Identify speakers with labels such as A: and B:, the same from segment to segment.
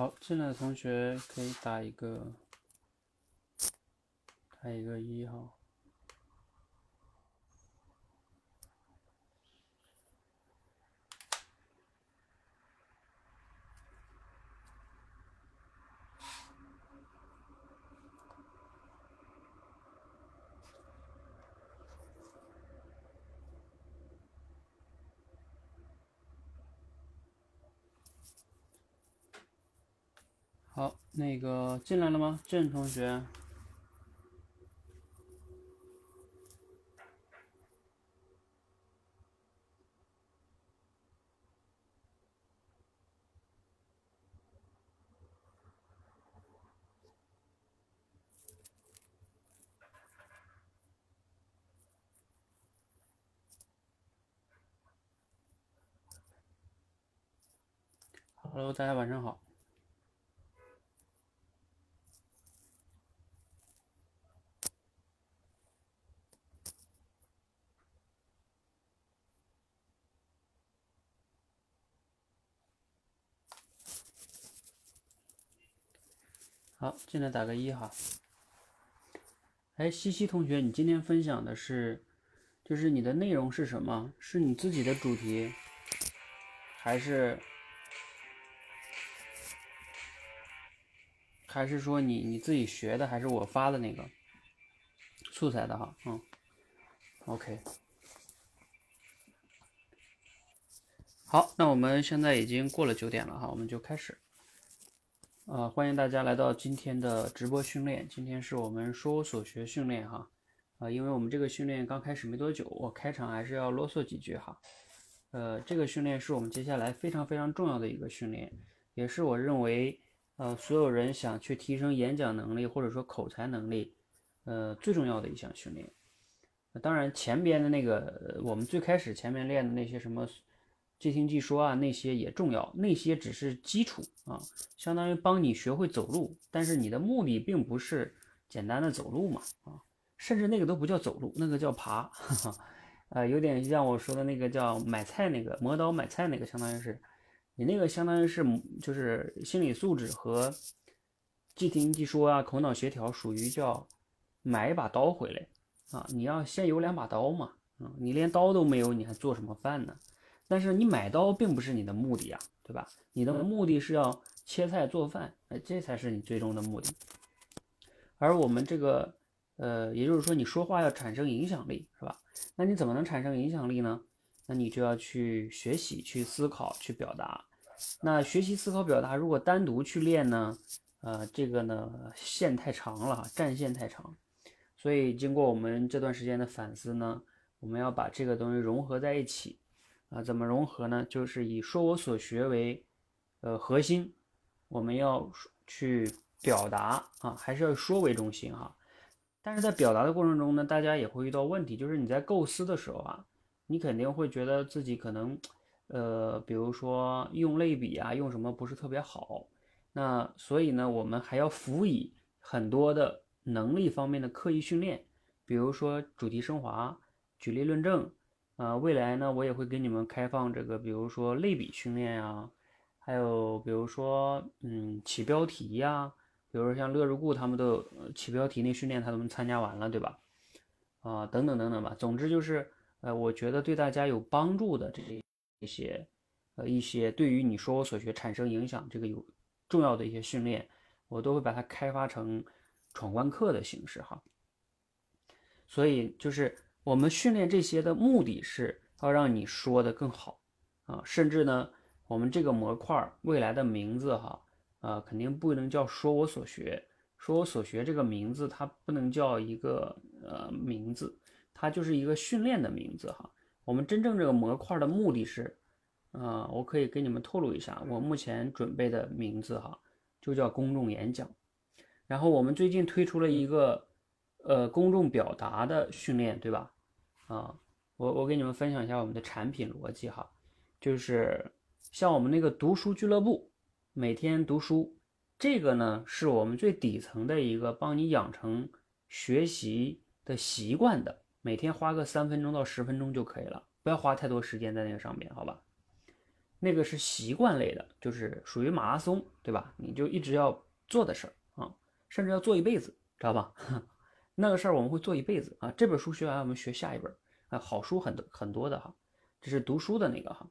A: 好，进来的同学可以打一个，打一个一哈。好，那个进来了吗？郑同学。Hello，大家晚上好。好，进来打个一哈。哎，西西同学，你今天分享的是，就是你的内容是什么？是你自己的主题，还是还是说你你自己学的，还是我发的那个素材的哈？嗯，OK。好，那我们现在已经过了九点了哈，我们就开始。呃，欢迎大家来到今天的直播训练。今天是我们说所学训练哈，啊，因为我们这个训练刚开始没多久，我开场还是要啰嗦几句哈。呃，这个训练是我们接下来非常非常重要的一个训练，也是我认为呃所有人想去提升演讲能力或者说口才能力，呃最重要的一项训练。当然前边的那个我们最开始前面练的那些什么。即听即说啊，那些也重要，那些只是基础啊，相当于帮你学会走路。但是你的目的并不是简单的走路嘛啊，甚至那个都不叫走路，那个叫爬，哈哈，呃，有点像我说的那个叫买菜那个磨刀买菜那个，相当于是你那个相当于是就是心理素质和即听即说啊，口脑协调属于叫买一把刀回来啊，你要先有两把刀嘛，啊，你连刀都没有，你还做什么饭呢？但是你买刀并不是你的目的啊，对吧？你的目的是要切菜做饭，哎，这才是你最终的目的。而我们这个，呃，也就是说，你说话要产生影响力，是吧？那你怎么能产生影响力呢？那你就要去学习、去思考、去表达。那学习、思考、表达，如果单独去练呢？呃，这个呢，线太长了，战线太长。所以经过我们这段时间的反思呢，我们要把这个东西融合在一起。啊，怎么融合呢？就是以说我所学为，呃，核心，我们要去表达啊，还是要说为中心哈。但是在表达的过程中呢，大家也会遇到问题，就是你在构思的时候啊，你肯定会觉得自己可能，呃，比如说用类比啊，用什么不是特别好。那所以呢，我们还要辅以很多的能力方面的刻意训练，比如说主题升华、举例论证。呃，未来呢，我也会给你们开放这个，比如说类比训练啊，还有比如说，嗯，起标题呀，比如说像乐如故他们都起标题那训练，他们参加完了，对吧？啊，等等等等吧。总之就是，呃，我觉得对大家有帮助的这一些，呃，一些对于你说我所学产生影响这个有重要的一些训练，我都会把它开发成闯关课的形式哈。所以就是。我们训练这些的目的是要让你说的更好啊，甚至呢，我们这个模块未来的名字哈，啊，肯定不能叫“说我所学”，“说我所学”这个名字它不能叫一个呃名字，它就是一个训练的名字哈。我们真正这个模块的目的是，啊，我可以给你们透露一下，我目前准备的名字哈，就叫公众演讲。然后我们最近推出了一个。呃，公众表达的训练，对吧？啊，我我给你们分享一下我们的产品逻辑哈，就是像我们那个读书俱乐部，每天读书，这个呢是我们最底层的一个帮你养成学习的习惯的，每天花个三分钟到十分钟就可以了，不要花太多时间在那个上面，好吧？那个是习惯类的，就是属于马拉松，对吧？你就一直要做的事儿啊，甚至要做一辈子，知道吧？那个事儿我们会做一辈子啊。这本书学完，我们学下一本啊，好书很多很多的哈，这是读书的那个哈。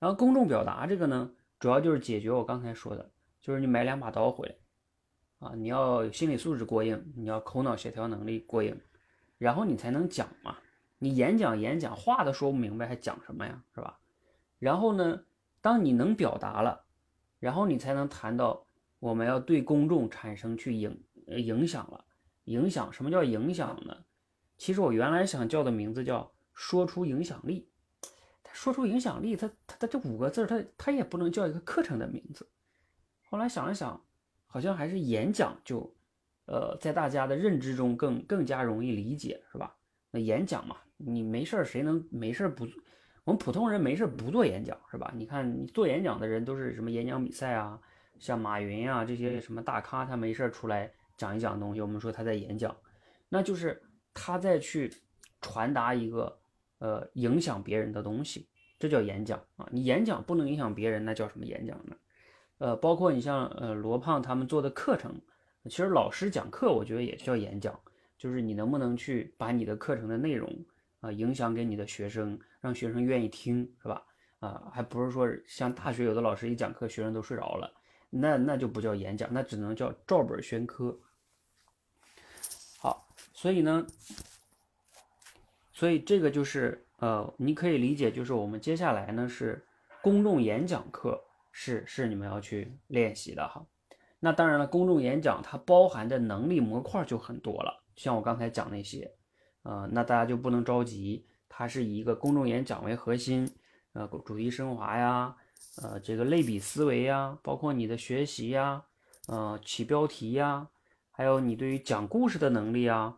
A: 然后公众表达这个呢，主要就是解决我刚才说的，就是你买两把刀回来啊，你要心理素质过硬，你要口脑协调能力过硬，然后你才能讲嘛。你演讲演讲话都说不明白，还讲什么呀，是吧？然后呢，当你能表达了，然后你才能谈到我们要对公众产生去影影响了。影响什么叫影响呢？其实我原来想叫的名字叫说出影响力。说出影响力，它它它这五个字，它它也不能叫一个课程的名字。后来想了想，好像还是演讲就，呃，在大家的认知中更更加容易理解，是吧？那演讲嘛，你没事儿谁能没事儿不？我们普通人没事儿不做演讲，是吧？你看你做演讲的人都是什么演讲比赛啊，像马云啊这些什么大咖，他没事儿出来讲一讲东西，我们说他在演讲，那就是他在去传达一个。呃，影响别人的东西，这叫演讲啊！你演讲不能影响别人，那叫什么演讲呢？呃，包括你像呃罗胖他们做的课程，其实老师讲课，我觉得也叫演讲，就是你能不能去把你的课程的内容啊影响给你的学生，让学生愿意听，是吧？啊，还不是说像大学有的老师一讲课，学生都睡着了，那那就不叫演讲，那只能叫照本宣科。所以呢。所以这个就是呃，你可以理解，就是我们接下来呢是公众演讲课，是是你们要去练习的哈。那当然了，公众演讲它包含的能力模块就很多了，像我刚才讲那些，呃，那大家就不能着急，它是以一个公众演讲为核心，呃，主题升华呀，呃，这个类比思维呀，包括你的学习呀，呃，起标题呀，还有你对于讲故事的能力啊。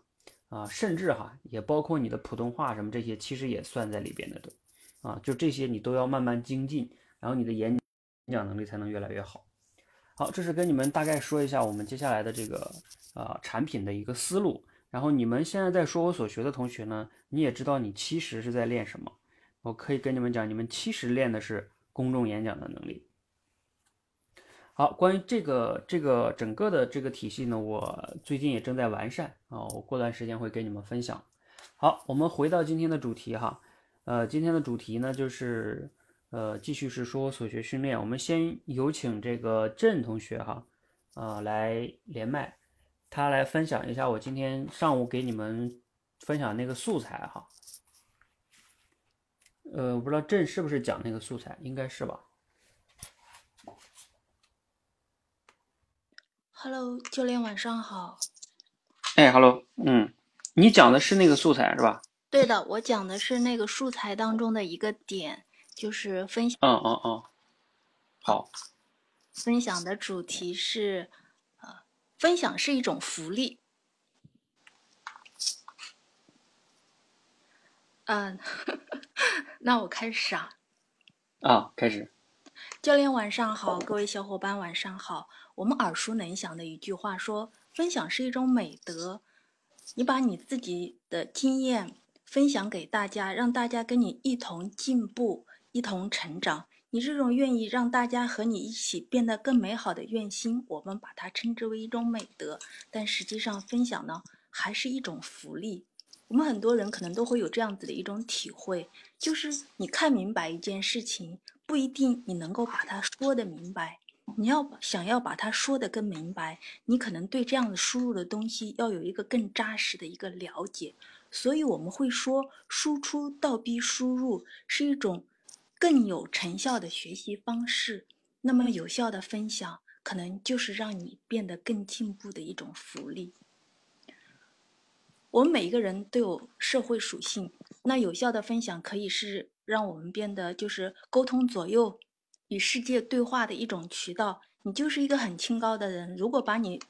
A: 啊，甚至哈，也包括你的普通话什么这些，其实也算在里边的对，啊，就这些你都要慢慢精进，然后你的演讲能力才能越来越好。好，这是跟你们大概说一下我们接下来的这个呃产品的一个思路。然后你们现在在说我所学的同学呢，你也知道你其实是在练什么。我可以跟你们讲，你们其实练的是公众演讲的能力。好，关于这个这个整个的这个体系呢，我最近也正在完善啊，我过段时间会给你们分享。好，我们回到今天的主题哈，呃，今天的主题呢就是呃，继续是说所学训练。我们先有请这个郑同学哈，啊，来连麦，他来分享一下我今天上午给你们分享那个素材哈。呃，我不知道郑是不是讲那个素材，应该是吧
B: ？Hello，教练晚上好。
A: 哎，Hello，嗯，你讲的是那个素材是吧？
B: 对的，我讲的是那个素材当中的一个点，就是分享。
A: 嗯嗯嗯，好。
B: 分享的主题是，呃，分享是一种福利。嗯，那我开始啊。
A: 啊，开始。
B: 教练晚上好，各位小伙伴晚上好。我们耳熟能详的一句话说：“分享是一种美德。”你把你自己的经验分享给大家，让大家跟你一同进步、一同成长。你这种愿意让大家和你一起变得更美好的愿心，我们把它称之为一种美德。但实际上，分享呢，还是一种福利。我们很多人可能都会有这样子的一种体会，就是你看明白一件事情。不一定你能够把它说的明白，你要想要把它说的更明白，你可能对这样的输入的东西要有一个更扎实的一个了解。所以我们会说，输出倒逼输入是一种更有成效的学习方式。那么有效的分享，可能就是让你变得更进步的一种福利。我们每一个人都有社会属性，那有效的分享可以是。让我们变得就是沟通左右，与世界对话的一种渠道。你就是一个很清高的人，如果把你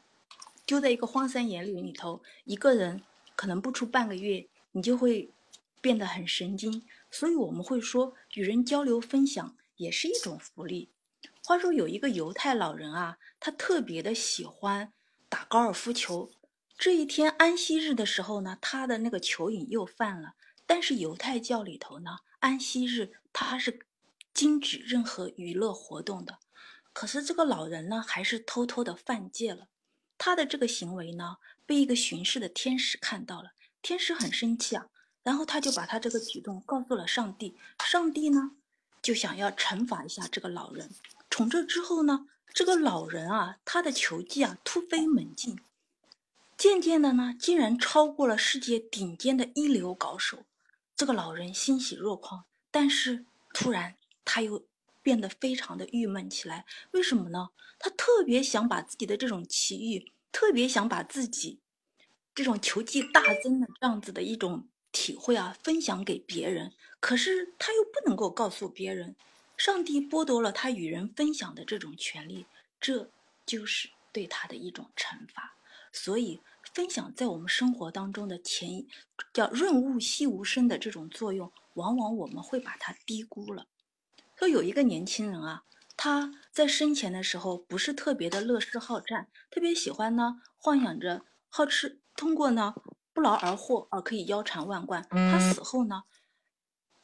B: 丢在一个荒山野岭里头，一个人可能不出半个月，你就会变得很神经。所以我们会说，与人交流分享也是一种福利。话说有一个犹太老人啊，他特别的喜欢打高尔夫球。这一天安息日的时候呢，他的那个球瘾又犯了。但是犹太教里头呢。安息日，他是禁止任何娱乐活动的。可是这个老人呢，还是偷偷的犯戒了。他的这个行为呢，被一个巡视的天使看到了，天使很生气啊，然后他就把他这个举动告诉了上帝。上帝呢，就想要惩罚一下这个老人。从这之后呢，这个老人啊，他的球技啊突飞猛进，渐渐的呢，竟然超过了世界顶尖的一流高手。这个老人欣喜若狂，但是突然他又变得非常的郁闷起来。为什么呢？他特别想把自己的这种奇遇，特别想把自己这种球技大增的这样子的一种体会啊，分享给别人。可是他又不能够告诉别人。上帝剥夺了他与人分享的这种权利，这就是对他的一种惩罚。所以，分享在我们生活当中的前叫润物细无声的这种作用，往往我们会把它低估了。说有一个年轻人啊，他在生前的时候不是特别的乐施好战，特别喜欢呢，幻想着好吃，通过呢不劳而获而可以腰缠万贯。他死后呢？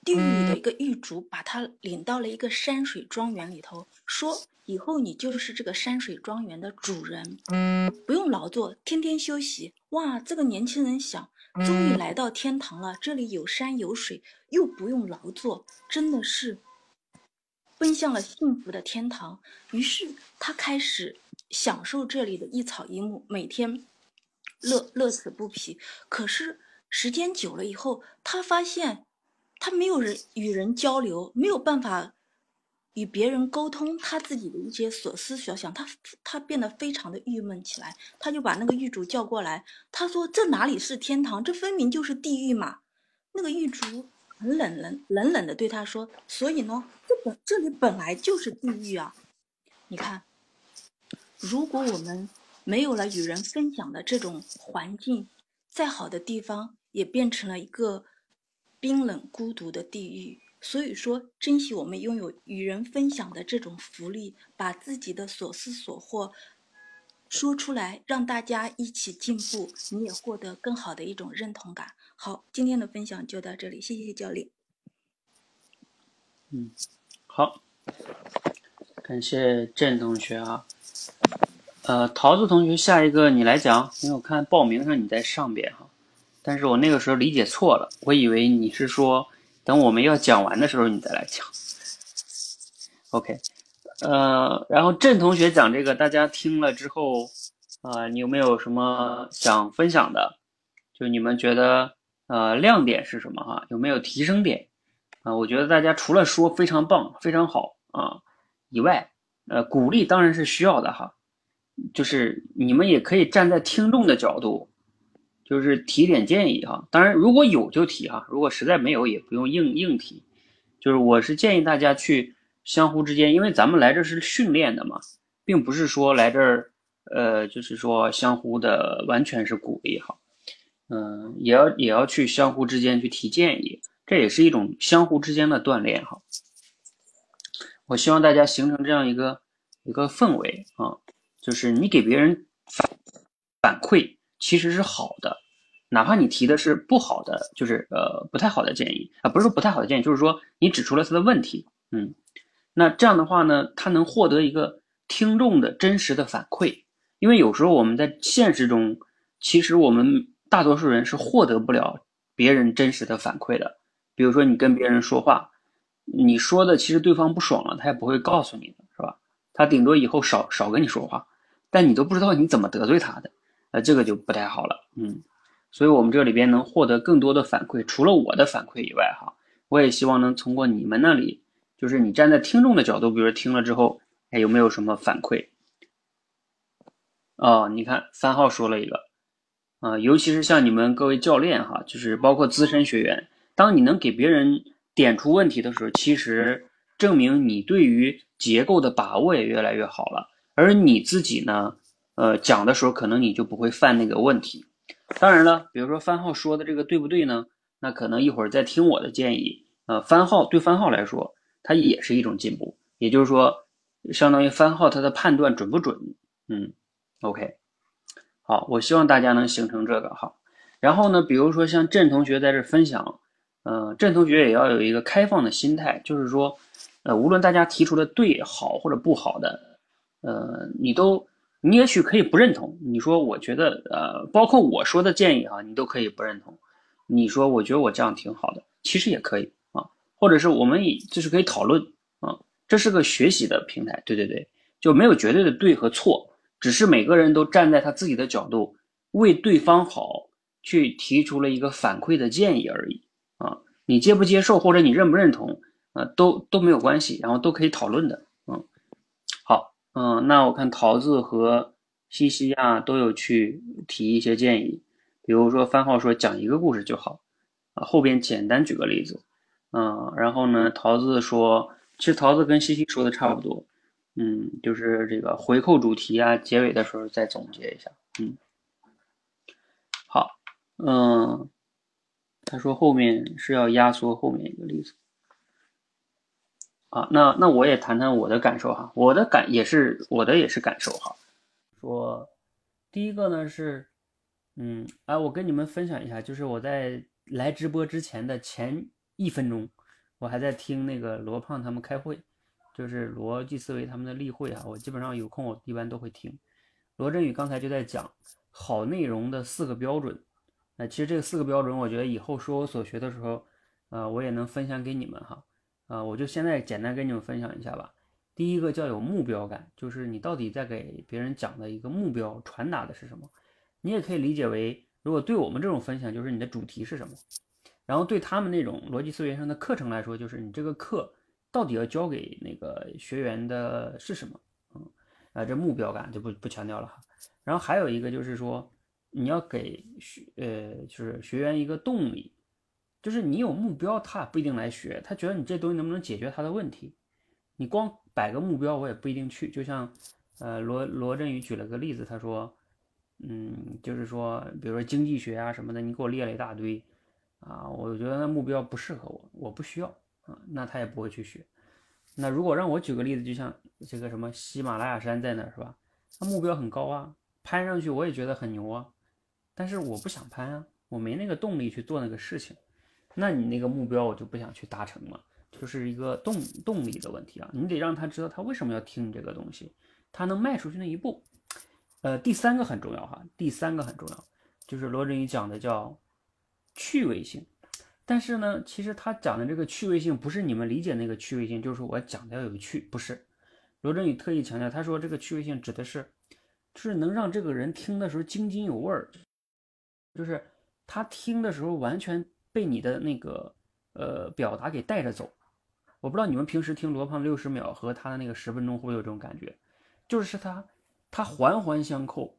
B: 地狱里的一个狱卒把他领到了一个山水庄园里头，说：“以后你就是这个山水庄园的主人，不用劳作，天天休息。”哇，这个年轻人想，终于来到天堂了，这里有山有水，又不用劳作，真的是奔向了幸福的天堂。于是他开始享受这里的一草一木，每天乐乐此不疲。可是时间久了以后，他发现。他没有人与人交流，没有办法与别人沟通他自己的一些所思所想，他他变得非常的郁闷起来。他就把那个狱卒叫过来，他说：“这哪里是天堂？这分明就是地狱嘛！”那个狱卒很冷冷冷冷的对他说：“所以呢，这本这里本来就是地狱啊！你看，如果我们没有了与人分享的这种环境，再好的地方也变成了一个。”冰冷孤独的地狱，所以说珍惜我们拥有与人分享的这种福利，把自己的所思所获说出来，让大家一起进步，你也获得更好的一种认同感。好，今天的分享就到这里，谢谢教练。
A: 嗯，好，感谢郑同学啊。呃，桃子同学，下一个你来讲，因为我看报名上你在上边哈。但是我那个时候理解错了，我以为你是说等我们要讲完的时候你再来讲。OK，呃，然后郑同学讲这个，大家听了之后，啊，你有没有什么想分享的？就你们觉得呃亮点是什么哈？有没有提升点？啊，我觉得大家除了说非常棒、非常好啊以外，呃，鼓励当然是需要的哈，就是你们也可以站在听众的角度。就是提点建议哈，当然如果有就提哈，如果实在没有也不用硬硬提。就是我是建议大家去相互之间，因为咱们来这是训练的嘛，并不是说来这儿呃，就是说相互的完全是鼓励哈，嗯，也要也要去相互之间去提建议，这也是一种相互之间的锻炼哈。我希望大家形成这样一个一个氛围啊，就是你给别人反反馈。其实是好的，哪怕你提的是不好的，就是呃不太好的建议啊，不是说不太好的建议，就是说你指出了他的问题，嗯，那这样的话呢，他能获得一个听众的真实的反馈，因为有时候我们在现实中，其实我们大多数人是获得不了别人真实的反馈的，比如说你跟别人说话，你说的其实对方不爽了，他也不会告诉你的，是吧？他顶多以后少少跟你说话，但你都不知道你怎么得罪他的。那这个就不太好了，嗯，所以我们这里边能获得更多的反馈，除了我的反馈以外，哈，我也希望能通过你们那里，就是你站在听众的角度，比如说听了之后，哎，有没有什么反馈？哦，你看三号说了一个，啊，尤其是像你们各位教练哈，就是包括资深学员，当你能给别人点出问题的时候，其实证明你对于结构的把握也越来越好了，而你自己呢？呃，讲的时候可能你就不会犯那个问题。当然了，比如说番号说的这个对不对呢？那可能一会儿再听我的建议。呃，番号对番号来说，它也是一种进步。也就是说，相当于番号它的判断准不准？嗯，OK。好，我希望大家能形成这个哈。然后呢，比如说像郑同学在这分享，嗯，郑同学也要有一个开放的心态，就是说，呃，无论大家提出的对好或者不好的，呃，你都你也许可以不认同。你说我觉得呃，包括我说的建议啊，你都可以不认同。你说我觉得我这样挺好的，其实也可以啊，或者是我们以就是可以讨论啊，这是个学习的平台，对对对，就没有绝对的对和错，只是每个人都站在他自己的角度为对方好去提出了一个反馈的建议而已啊，你接不接受或者你认不认同啊，都都没有关系，然后都可以讨论的，嗯，好，嗯，那我看桃子和西西啊都有去提一些建议。比如说番号说讲一个故事就好，啊后边简单举个例子，嗯，然后呢桃子说，其实桃子跟西西说的差不多，嗯就是这个回扣主题啊，结尾的时候再总结一下，嗯，好，嗯，他说后面是要压缩后面一个例子，啊，那那我也谈谈我的感受哈，我的感也是我的也是感受哈，说第一个呢是。嗯，哎，我跟你们分享一下，就是我在来直播之前的前一分钟，我还在听那个罗胖他们开会，就是逻辑思维他们的例会啊。我基本上有空，我一般都会听。罗振宇刚才就在讲好内容的四个标准。那其实这四个标准，我觉得以后说我所学的时候，呃，我也能分享给你们哈。啊，我就现在简单跟你们分享一下吧。第一个叫有目标感，就是你到底在给别人讲的一个目标传达的是什么。你也可以理解为，如果对我们这种分享，就是你的主题是什么；然后对他们那种逻辑思维上的课程来说，就是你这个课到底要教给那个学员的是什么。嗯，啊，这目标感就不不强调了哈。然后还有一个就是说，你要给学呃，就是学员一个动力，就是你有目标，他不一定来学，他觉得你这东西能不能解决他的问题。你光摆个目标，我也不一定去。就像呃罗罗振宇举了个例子，他说。嗯，就是说，比如说经济学啊什么的，你给我列了一大堆，啊，我觉得那目标不适合我，我不需要啊，那他也不会去学。那如果让我举个例子，就像这个什么喜马拉雅山在那儿是吧？那目标很高啊，攀上去我也觉得很牛啊，但是我不想攀啊，我没那个动力去做那个事情。那你那个目标我就不想去达成了，就是一个动动力的问题啊。你得让他知道他为什么要听这个东西，他能迈出去那一步。呃，第三个很重要哈，第三个很重要，就是罗振宇讲的叫趣味性。但是呢，其实他讲的这个趣味性不是你们理解那个趣味性，就是我讲的要有趣，不是。罗振宇特意强调，他说这个趣味性指的是，就是能让这个人听的时候津津有味儿，就是他听的时候完全被你的那个呃表达给带着走。我不知道你们平时听罗胖六十秒和他的那个十分钟会不会有这种感觉，就是他。他环环相扣，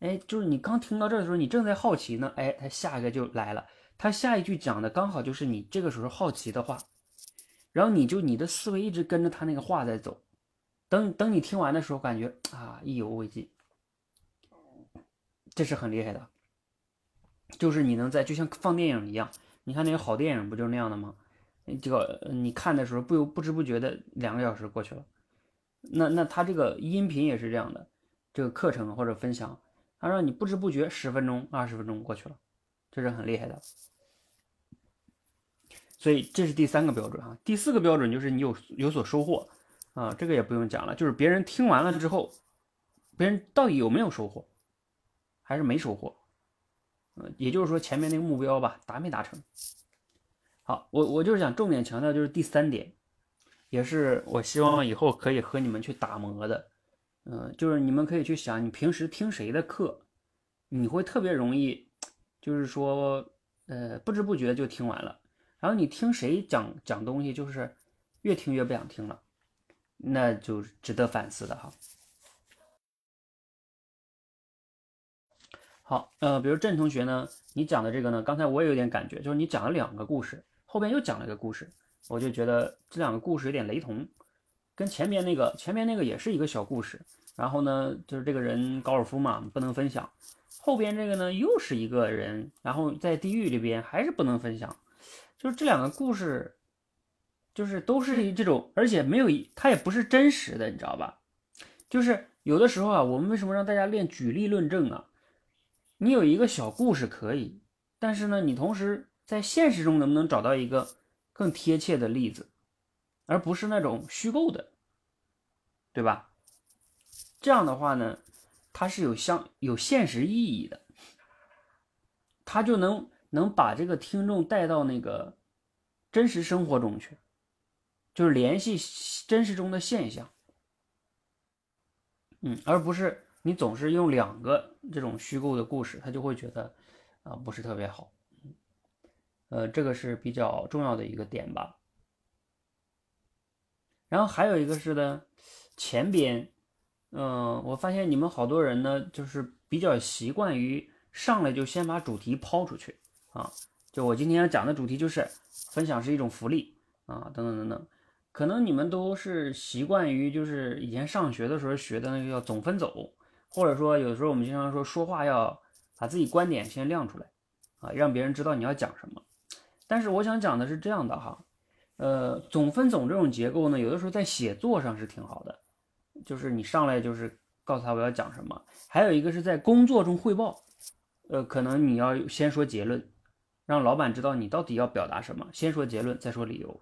A: 哎，就是你刚听到这的时候，你正在好奇呢，哎，他下一个就来了，他下一句讲的刚好就是你这个时候好奇的话，然后你就你的思维一直跟着他那个话在走，等等你听完的时候，感觉啊意犹未尽，这是很厉害的，就是你能在就像放电影一样，你看那个好电影不就是那样的吗？这个你看的时候不由不知不觉的两个小时过去了，那那他这个音频也是这样的。这个课程或者分享，他让你不知不觉十分钟、二十分钟过去了，这是很厉害的。所以这是第三个标准哈。第四个标准就是你有有所收获啊，这个也不用讲了，就是别人听完了之后，别人到底有没有收获，还是没收获？嗯，也就是说前面那个目标吧，达没达成？好，我我就是想重点强调就是第三点，也是我希望以后可以和你们去打磨的。嗯，就是你们可以去想，你平时听谁的课，你会特别容易，就是说，呃，不知不觉就听完了。然后你听谁讲讲东西，就是越听越不想听了，那就值得反思的哈。好，呃，比如郑同学呢，你讲的这个呢，刚才我也有点感觉，就是你讲了两个故事，后边又讲了一个故事，我就觉得这两个故事有点雷同。跟前面那个，前面那个也是一个小故事，然后呢，就是这个人高尔夫嘛，不能分享。后边这个呢，又是一个人，然后在地狱里边还是不能分享。就是这两个故事，就是都是这种，而且没有一，它也不是真实的，你知道吧？就是有的时候啊，我们为什么让大家练举例论证啊？你有一个小故事可以，但是呢，你同时在现实中能不能找到一个更贴切的例子？而不是那种虚构的，对吧？这样的话呢，它是有相有现实意义的，它就能能把这个听众带到那个真实生活中去，就是联系真实中的现象，嗯，而不是你总是用两个这种虚构的故事，他就会觉得啊不是特别好，呃，这个是比较重要的一个点吧。然后还有一个是呢，前边，嗯，我发现你们好多人呢，就是比较习惯于上来就先把主题抛出去啊，就我今天要讲的主题就是分享是一种福利啊，等等等等，可能你们都是习惯于就是以前上学的时候学的那个叫总分走，或者说有的时候我们经常说说话要把自己观点先亮出来啊，让别人知道你要讲什么，但是我想讲的是这样的哈。呃，总分总这种结构呢，有的时候在写作上是挺好的，就是你上来就是告诉他我要讲什么。还有一个是在工作中汇报，呃，可能你要先说结论，让老板知道你到底要表达什么，先说结论再说理由，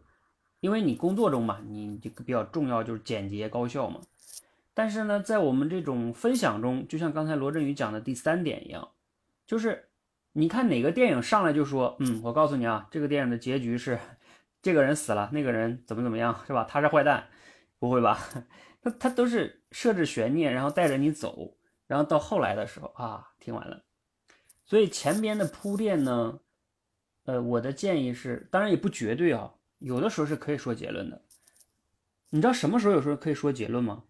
A: 因为你工作中嘛，你这个比较重要就是简洁高效嘛。但是呢，在我们这种分享中，就像刚才罗振宇讲的第三点一样，就是你看哪个电影上来就说，嗯，我告诉你啊，这个电影的结局是。这个人死了，那个人怎么怎么样，是吧？他是坏蛋，不会吧？他他都是设置悬念，然后带着你走，然后到后来的时候啊，听完了。所以前边的铺垫呢，呃，我的建议是，当然也不绝对啊，有的时候是可以说结论的。你知道什么时候有时候可以说结论吗？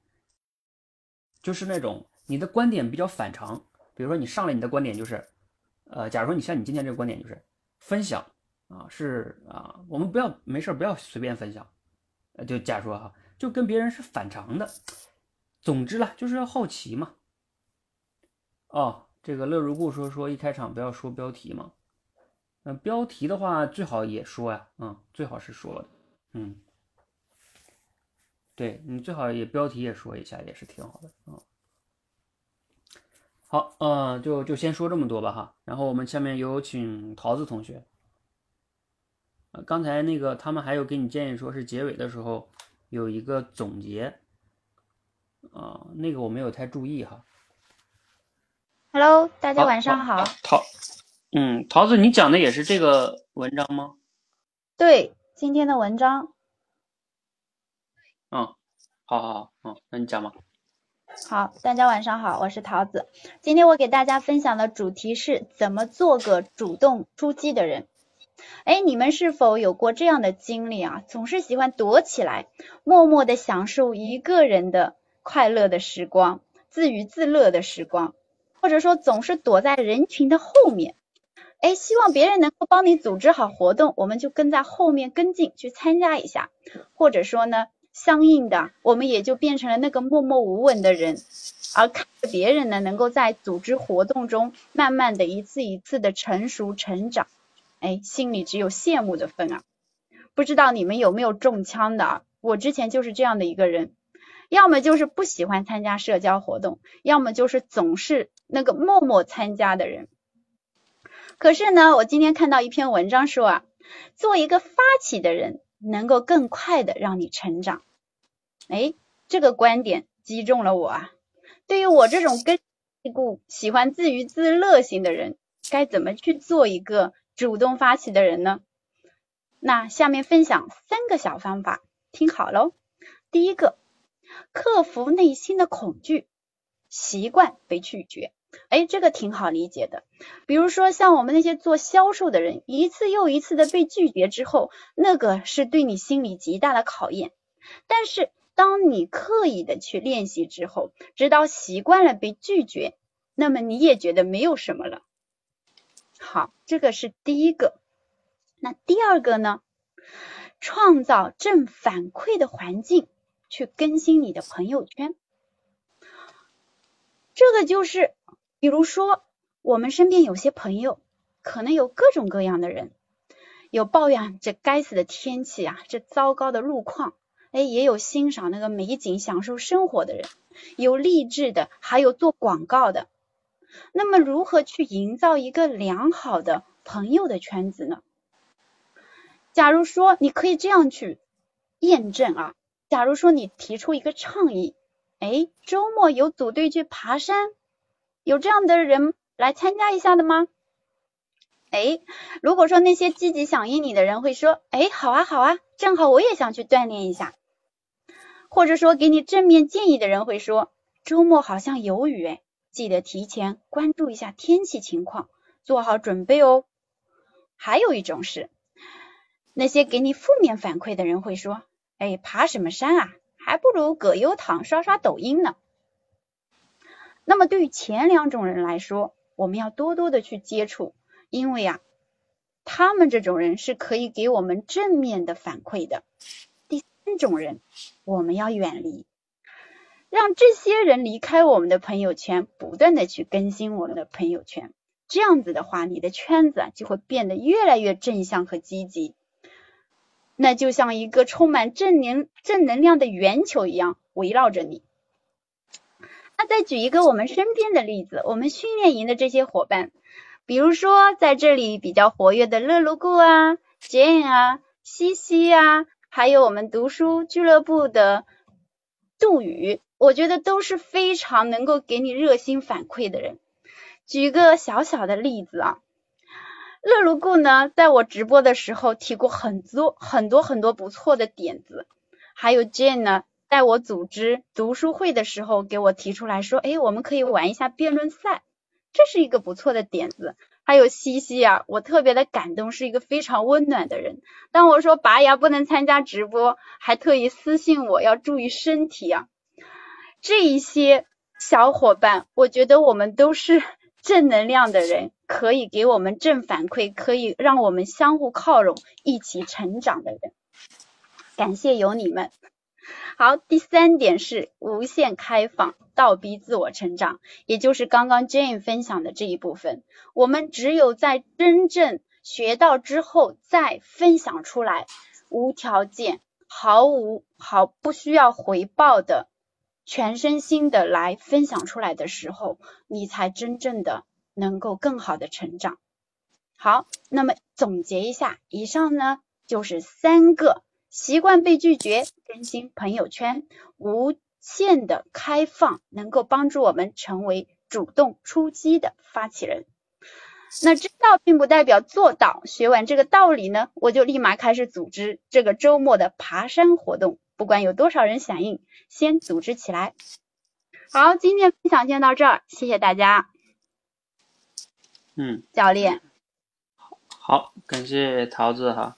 A: 就是那种你的观点比较反常，比如说你上来你的观点就是，呃，假如说你像你今天这个观点就是分享。啊，是啊，我们不要没事不要随便分享，呃，就假如说哈，就跟别人是反常的。总之了，就是要好奇嘛。哦，这个乐如故说说一开场不要说标题嘛，嗯，标题的话最好也说呀，嗯，最好是说的，嗯，对你最好也标题也说一下，也是挺好的啊。好，嗯，就就先说这么多吧哈，然后我们下面有请桃子同学。呃刚才那个他们还有给你建议，说是结尾的时候有一个总结，啊，那个我没有太注意哈。
C: Hello，大家晚上好。
A: 桃，嗯，桃子，你讲的也是这个文章吗？
C: 对，今天的文章。
A: 嗯，好好好，嗯，那你讲吧。
C: 好，大家晚上好，我是桃子。今天我给大家分享的主题是怎么做个主动出击的人。哎，你们是否有过这样的经历啊？总是喜欢躲起来，默默的享受一个人的快乐的时光，自娱自乐的时光，或者说总是躲在人群的后面，哎，希望别人能够帮你组织好活动，我们就跟在后面跟进去参加一下，或者说呢，相应的，我们也就变成了那个默默无闻的人，而看着别人呢，能够在组织活动中慢慢的一次一次的成熟成长。哎，心里只有羡慕的份啊！不知道你们有没有中枪的啊？我之前就是这样的一个人，要么就是不喜欢参加社交活动，要么就是总是那个默默参加的人。可是呢，我今天看到一篇文章说啊，做一个发起的人，能够更快的让你成长。哎，这个观点击中了我啊！对于我这种根固、喜欢自娱自乐型的人，该怎么去做一个？主动发起的人呢？那下面分享三个小方法，听好喽。第一个，克服内心的恐惧，习惯被拒绝。哎，这个挺好理解的。比如说像我们那些做销售的人，一次又一次的被拒绝之后，那个是对你心理极大的考验。但是当你刻意的去练习之后，直到习惯了被拒绝，那么你也觉得没有什么了。好，这个是第一个。那第二个呢？创造正反馈的环境，去更新你的朋友圈。这个就是，比如说，我们身边有些朋友，可能有各种各样的人，有抱怨这该死的天气啊，这糟糕的路况，哎，也有欣赏那个美景、享受生活的人，有励志的，还有做广告的。那么，如何去营造一个良好的朋友的圈子呢？假如说你可以这样去验证啊。假如说你提出一个倡议，哎，周末有组队去爬山，有这样的人来参加一下的吗？哎，如果说那些积极响应你的人会说，哎，好啊好啊，正好我也想去锻炼一下。或者说给你正面建议的人会说，周末好像有雨哎，记得提前关注一下天气情况，做好准备哦。还有一种是，那些给你负面反馈的人会说，哎，爬什么山啊，还不如葛优躺刷刷抖音呢。那么对于前两种人来说，我们要多多的去接触。因为啊，他们这种人是可以给我们正面的反馈的。第三种人，我们要远离，让这些人离开我们的朋友圈，不断的去更新我们的朋友圈。这样子的话，你的圈子啊就会变得越来越正向和积极。那就像一个充满正能正能量的圆球一样围绕着你。那再举一个我们身边的例子，我们训练营的这些伙伴。比如说，在这里比较活跃的乐卢顾啊、Jane 啊、西西啊，还有我们读书俱乐部的杜宇，我觉得都是非常能够给你热心反馈的人。举个小小的例子啊，乐卢顾呢，在我直播的时候提过很多很多很多不错的点子，还有 Jane 呢，在我组织读书会的时候给我提出来说，哎，我们可以玩一下辩论赛。这是一个不错的点子，还有西西啊，我特别的感动，是一个非常温暖的人。当我说拔牙不能参加直播，还特意私信我要注意身体啊。这一些小伙伴，我觉得我们都是 正能量的人，可以给我们正反馈，可以让我们相互靠拢，一起成长的人。感谢有你们。好，第三点是无限开放，倒逼自我成长，也就是刚刚 Jane 分享的这一部分。我们只有在真正学到之后再分享出来，无条件、毫无好不需要回报的全身心的来分享出来的时候，你才真正的能够更好的成长。好，那么总结一下，以上呢就是三个。习惯被拒绝，更新朋友圈，无限的开放，能够帮助我们成为主动出击的发起人。那知道并不代表做到，学完这个道理呢，我就立马开始组织这个周末的爬山活动，不管有多少人响应，先组织起来。好，今天分享先到这儿，谢谢大家。
A: 嗯，
C: 教练，
A: 好，感谢桃子哈。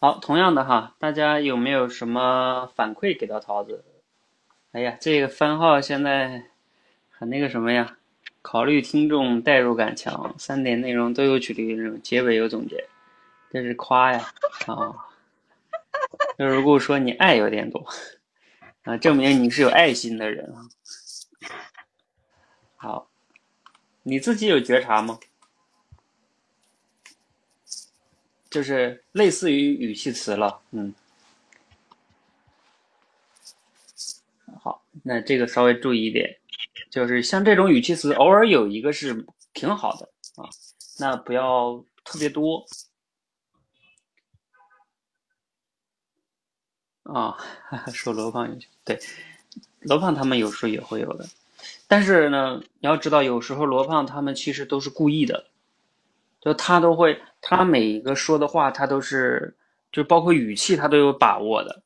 A: 好，同样的哈，大家有没有什么反馈给到桃子？哎呀，这个番号现在很那个什么呀？考虑听众代入感强，三点内容都有举例，那种结尾有总结，这是夸呀啊！就如果说你爱有点多 啊，证明你是有爱心的人啊。好，你自己有觉察吗？就是类似于语气词了，嗯，好，那这个稍微注意一点，就是像这种语气词，偶尔有一个是挺好的啊，那不要特别多啊。说罗胖有对，罗胖他们有时候也会有的，但是呢，你要知道，有时候罗胖他们其实都是故意的。就他都会，他每一个说的话，他都是，就包括语气，他都有把握的。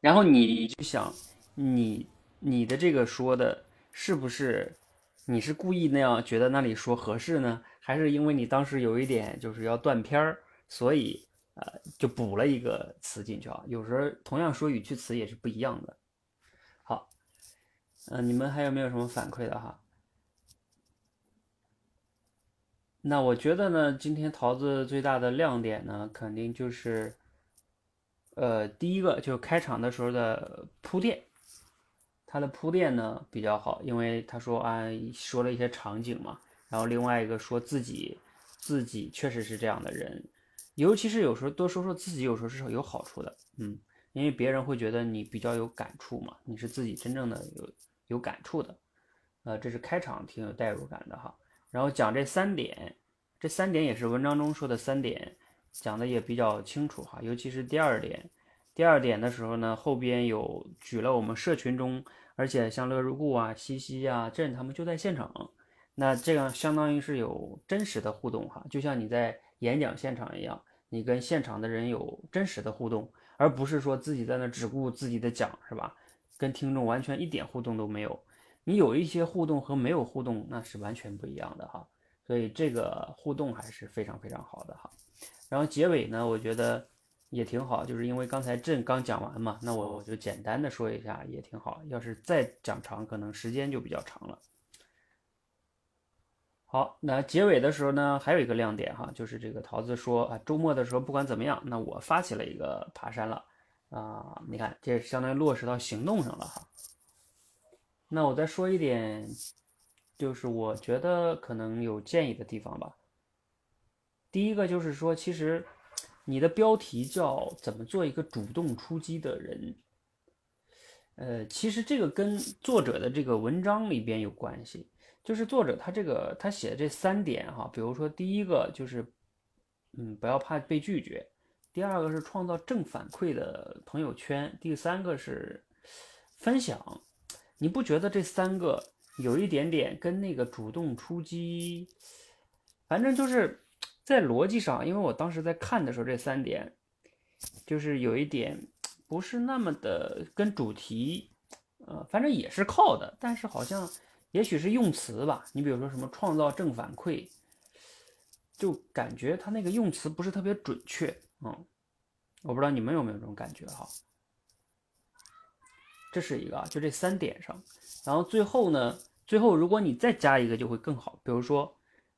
A: 然后你就想，你你的这个说的是不是，你是故意那样觉得那里说合适呢？还是因为你当时有一点就是要断片儿，所以呃就补了一个词进去啊？有时候同样说语气词也是不一样的。好，嗯，你们还有没有什么反馈的哈？那我觉得呢，今天桃子最大的亮点呢，肯定就是，呃，第一个就是开场的时候的铺垫，他的铺垫呢比较好，因为他说啊，说了一些场景嘛，然后另外一个说自己自己确实是这样的人，尤其是有时候多说说自己，有时候是有好处的，嗯，因为别人会觉得你比较有感触嘛，你是自己真正的有有感触的，呃，这是开场挺有代入感的哈。然后讲这三点，这三点也是文章中说的三点，讲的也比较清楚哈，尤其是第二点，第二点的时候呢，后边有举了我们社群中，而且像乐如故啊、西西啊、朕他们就在现场，那这样相当于是有真实的互动哈，就像你在演讲现场一样，你跟现场的人有真实的互动，而不是说自己在那只顾自己的讲是吧？跟听众完全一点互动都没有。你有一些互动和没有互动那是完全不一样的哈，所以这个互动还是非常非常好的哈。然后结尾呢，我觉得也挺好，就是因为刚才朕刚讲完嘛，那我我就简单的说一下也挺好。要是再讲长，可能时间就比较长了。好，那结尾的时候呢，还有一个亮点哈，就是这个桃子说啊，周末的时候不管怎么样，那我发起了一个爬山了啊，你看这相当于落实到行动上了哈。那我再说一点，就是我觉得可能有建议的地方吧。第一个就是说，其实你的标题叫“怎么做一个主动出击的人”，呃，其实这个跟作者的这个文章里边有关系。就是作者他这个他写的这三点哈，比如说第一个就是，嗯，不要怕被拒绝；第二个是创造正反馈的朋友圈；第三个是分享。你不觉得这三个有一点点跟那个主动出击，反正就是。在逻辑上，因为我当时在看的时候，这三点就是有一点不是那么的跟主题，呃，反正也是靠的，但是好像也许是用词吧。你比如说什么创造正反馈，就感觉他那个用词不是特别准确，嗯，我不知道你们有没有这种感觉哈。这是一个啊，就这三点上，然后最后呢，最后如果你再加一个就会更好，比如说。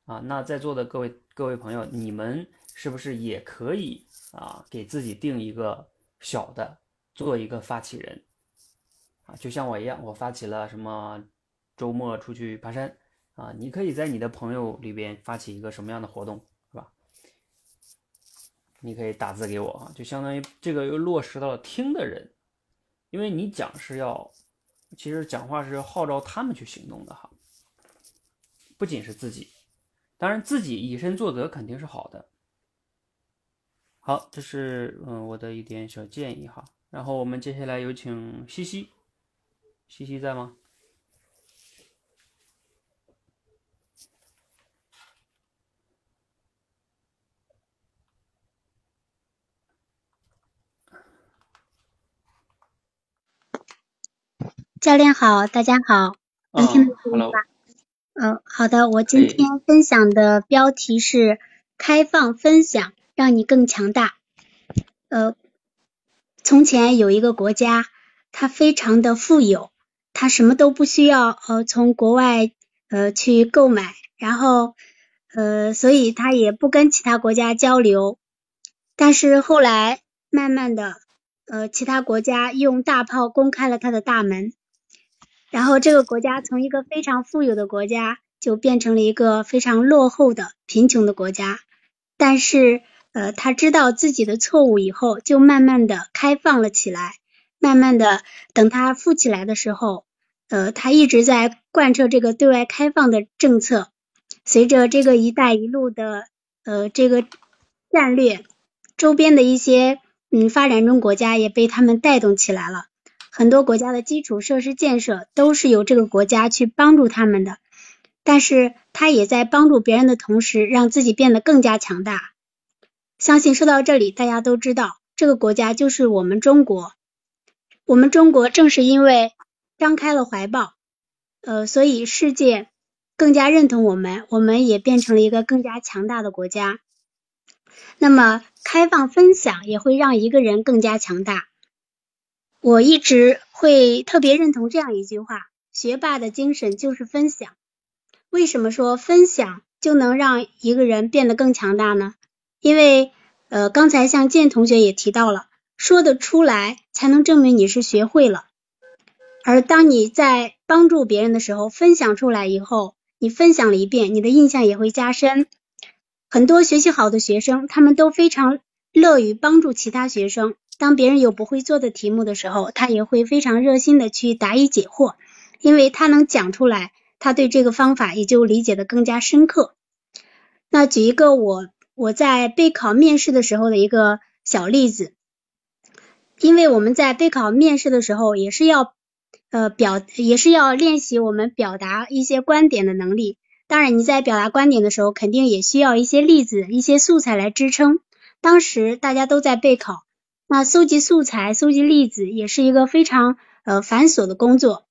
A: 啊，那在座的各位各位朋友，你们是不是也可以啊，给自己定一个小的，做一个发起人啊？就像我一样，我发起了什么周末出去爬山啊？你可以在你的朋友里边发起一个什么样的活动，是吧？你可以打字给我啊，就相当于这个又落实到了听的人，因为你讲是要，其实讲话是要号召他们去行动的哈，不仅是自己。当然，自己以身作则肯定是好的。好，这是嗯我的一点小建议哈。然后我们接下来有请西西，西西在吗？
D: 教练好，大家好，能听得清吗？嗯，好的。我今天分享的标题是“开放分享，让你更强大”。呃，从前有一个国家，它非常的富有，它什么都不需要呃从国外呃去购买，然后呃所以它也不跟其他国家交流。但是后来慢慢的呃其他国家用大炮攻开了它的大门。然后这个国家从一个非常富有的国家，就变成了一个非常落后的贫穷的国家。但是，呃，他知道自己的错误以后，就慢慢的开放了起来。慢慢的，等他富起来的时候，呃，他一直在贯彻这个对外开放的政策。随着这个“一带一路”的呃这个战略，周边的一些嗯发展中国家也被他们带动起来了。很多国家的基础设施建设都是由这个国家去帮助他们的，但是他也在帮助别人的同时，让自己变得更加强大。相信说到这里，大家都知道这个国家就是我们中国。我们中国正是因为张开了怀抱，呃，所以世界更加认同我们，我们也变成了一个更加强大的国家。那么，开放分享也会让一个人更加强大。我一直会特别认同这样一句话：学霸的精神就是分享。为什么说分享就能让一个人变得更强大呢？因为呃，刚才像建同学也提到了，说得出来才能证明你是学会了。而当你在帮助别人的时候，分享出来以后，你分享了一遍，你的印象也会加深。很多学习好的学生，他们都非常乐于帮助其他学生。当别人有不会做的题目的时候，他也会非常热心的去答疑解惑，因为他能讲出来，他对这个方法也就理解的更加深刻。那举一个我我在备考面试的时候的一个小例子。因为我们在备考面试的时候，也是要呃表，也是要练习我们表达一些观点的能力。当然，你在表达观点的时候，肯定也需要一些例子、一些素材来支撑。当时大家都在备考，那搜集素材、搜集例子也是一个非常呃繁琐的工作。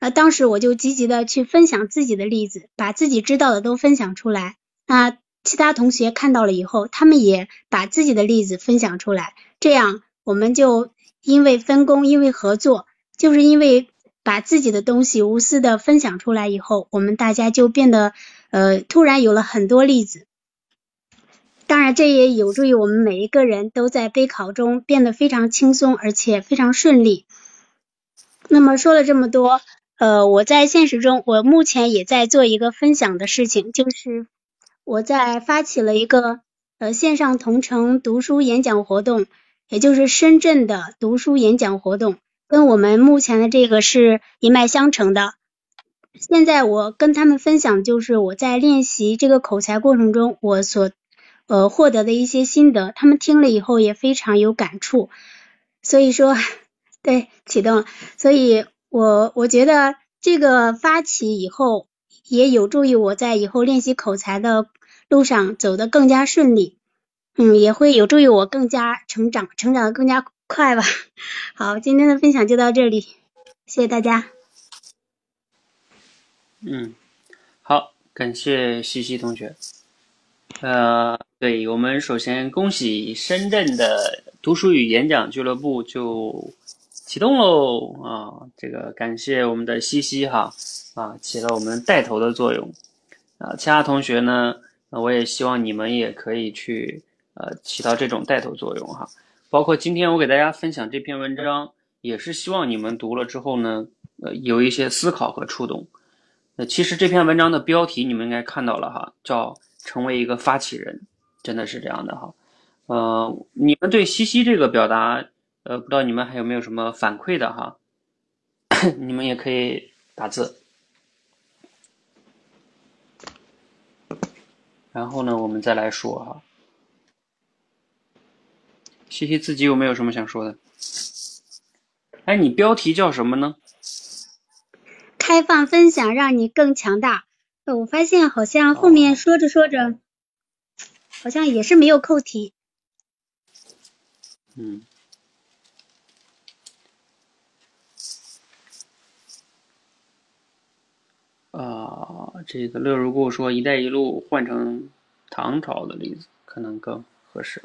D: 那当时我就积极的去分享自己的例子，把自己知道的都分享出来。那其他同学看到了以后，他们也把自己的例子分享出来，这样。我们就因为分工，因为合作，就是因为把自己的东西无私的分享出来以后，我们大家就变得呃突然有了很多例子。当然，这也有助于我们每一个人都在备考中变得非常轻松，而且非常顺利。那么说了这么多，呃，我在现实中，我目前也在做一个分享的事情，就是我在发起了一个呃线上同城读书演讲活动。也就是深圳的读书演讲活动，跟我们目前的这个是一脉相承的。现在我跟他们分享，就是我在练习这个口才过程中，我所呃获得的一些心得，他们听了以后也非常有感触。所以说，对启动，所以我我觉得这个发起以后，也有助于我在以后练习口才的路上走得更加顺利。嗯，也会有助于我更加成长，成长的更加快吧。好，今天的分享就到这里，谢谢大家。
A: 嗯，好，感谢西西同学。呃，对我们首先恭喜深圳的读书与演讲俱乐部就启动喽啊！这个感谢我们的西西哈啊，起了我们带头的作用啊。其他同学呢，我也希望你们也可以去。呃，起到这种带头作用哈，包括今天我给大家分享这篇文章，也是希望你们读了之后呢，呃，有一些思考和触动。那其实这篇文章的标题你们应该看到了哈，叫“成为一个发起人”，真的是这样的哈。呃，你们对西西这个表达，呃，不知道你们还有没有什么反馈的哈？你们也可以打字。然后呢，我们再来说哈。西西自己有没有什么想说的？哎，你标题叫什么呢？
D: 开放分享，让你更强大。我发现好像后面说着说着，好像也是没有扣题。
A: 嗯。啊，这个乐如故说“一带一路”换成唐朝的例子可能更合适。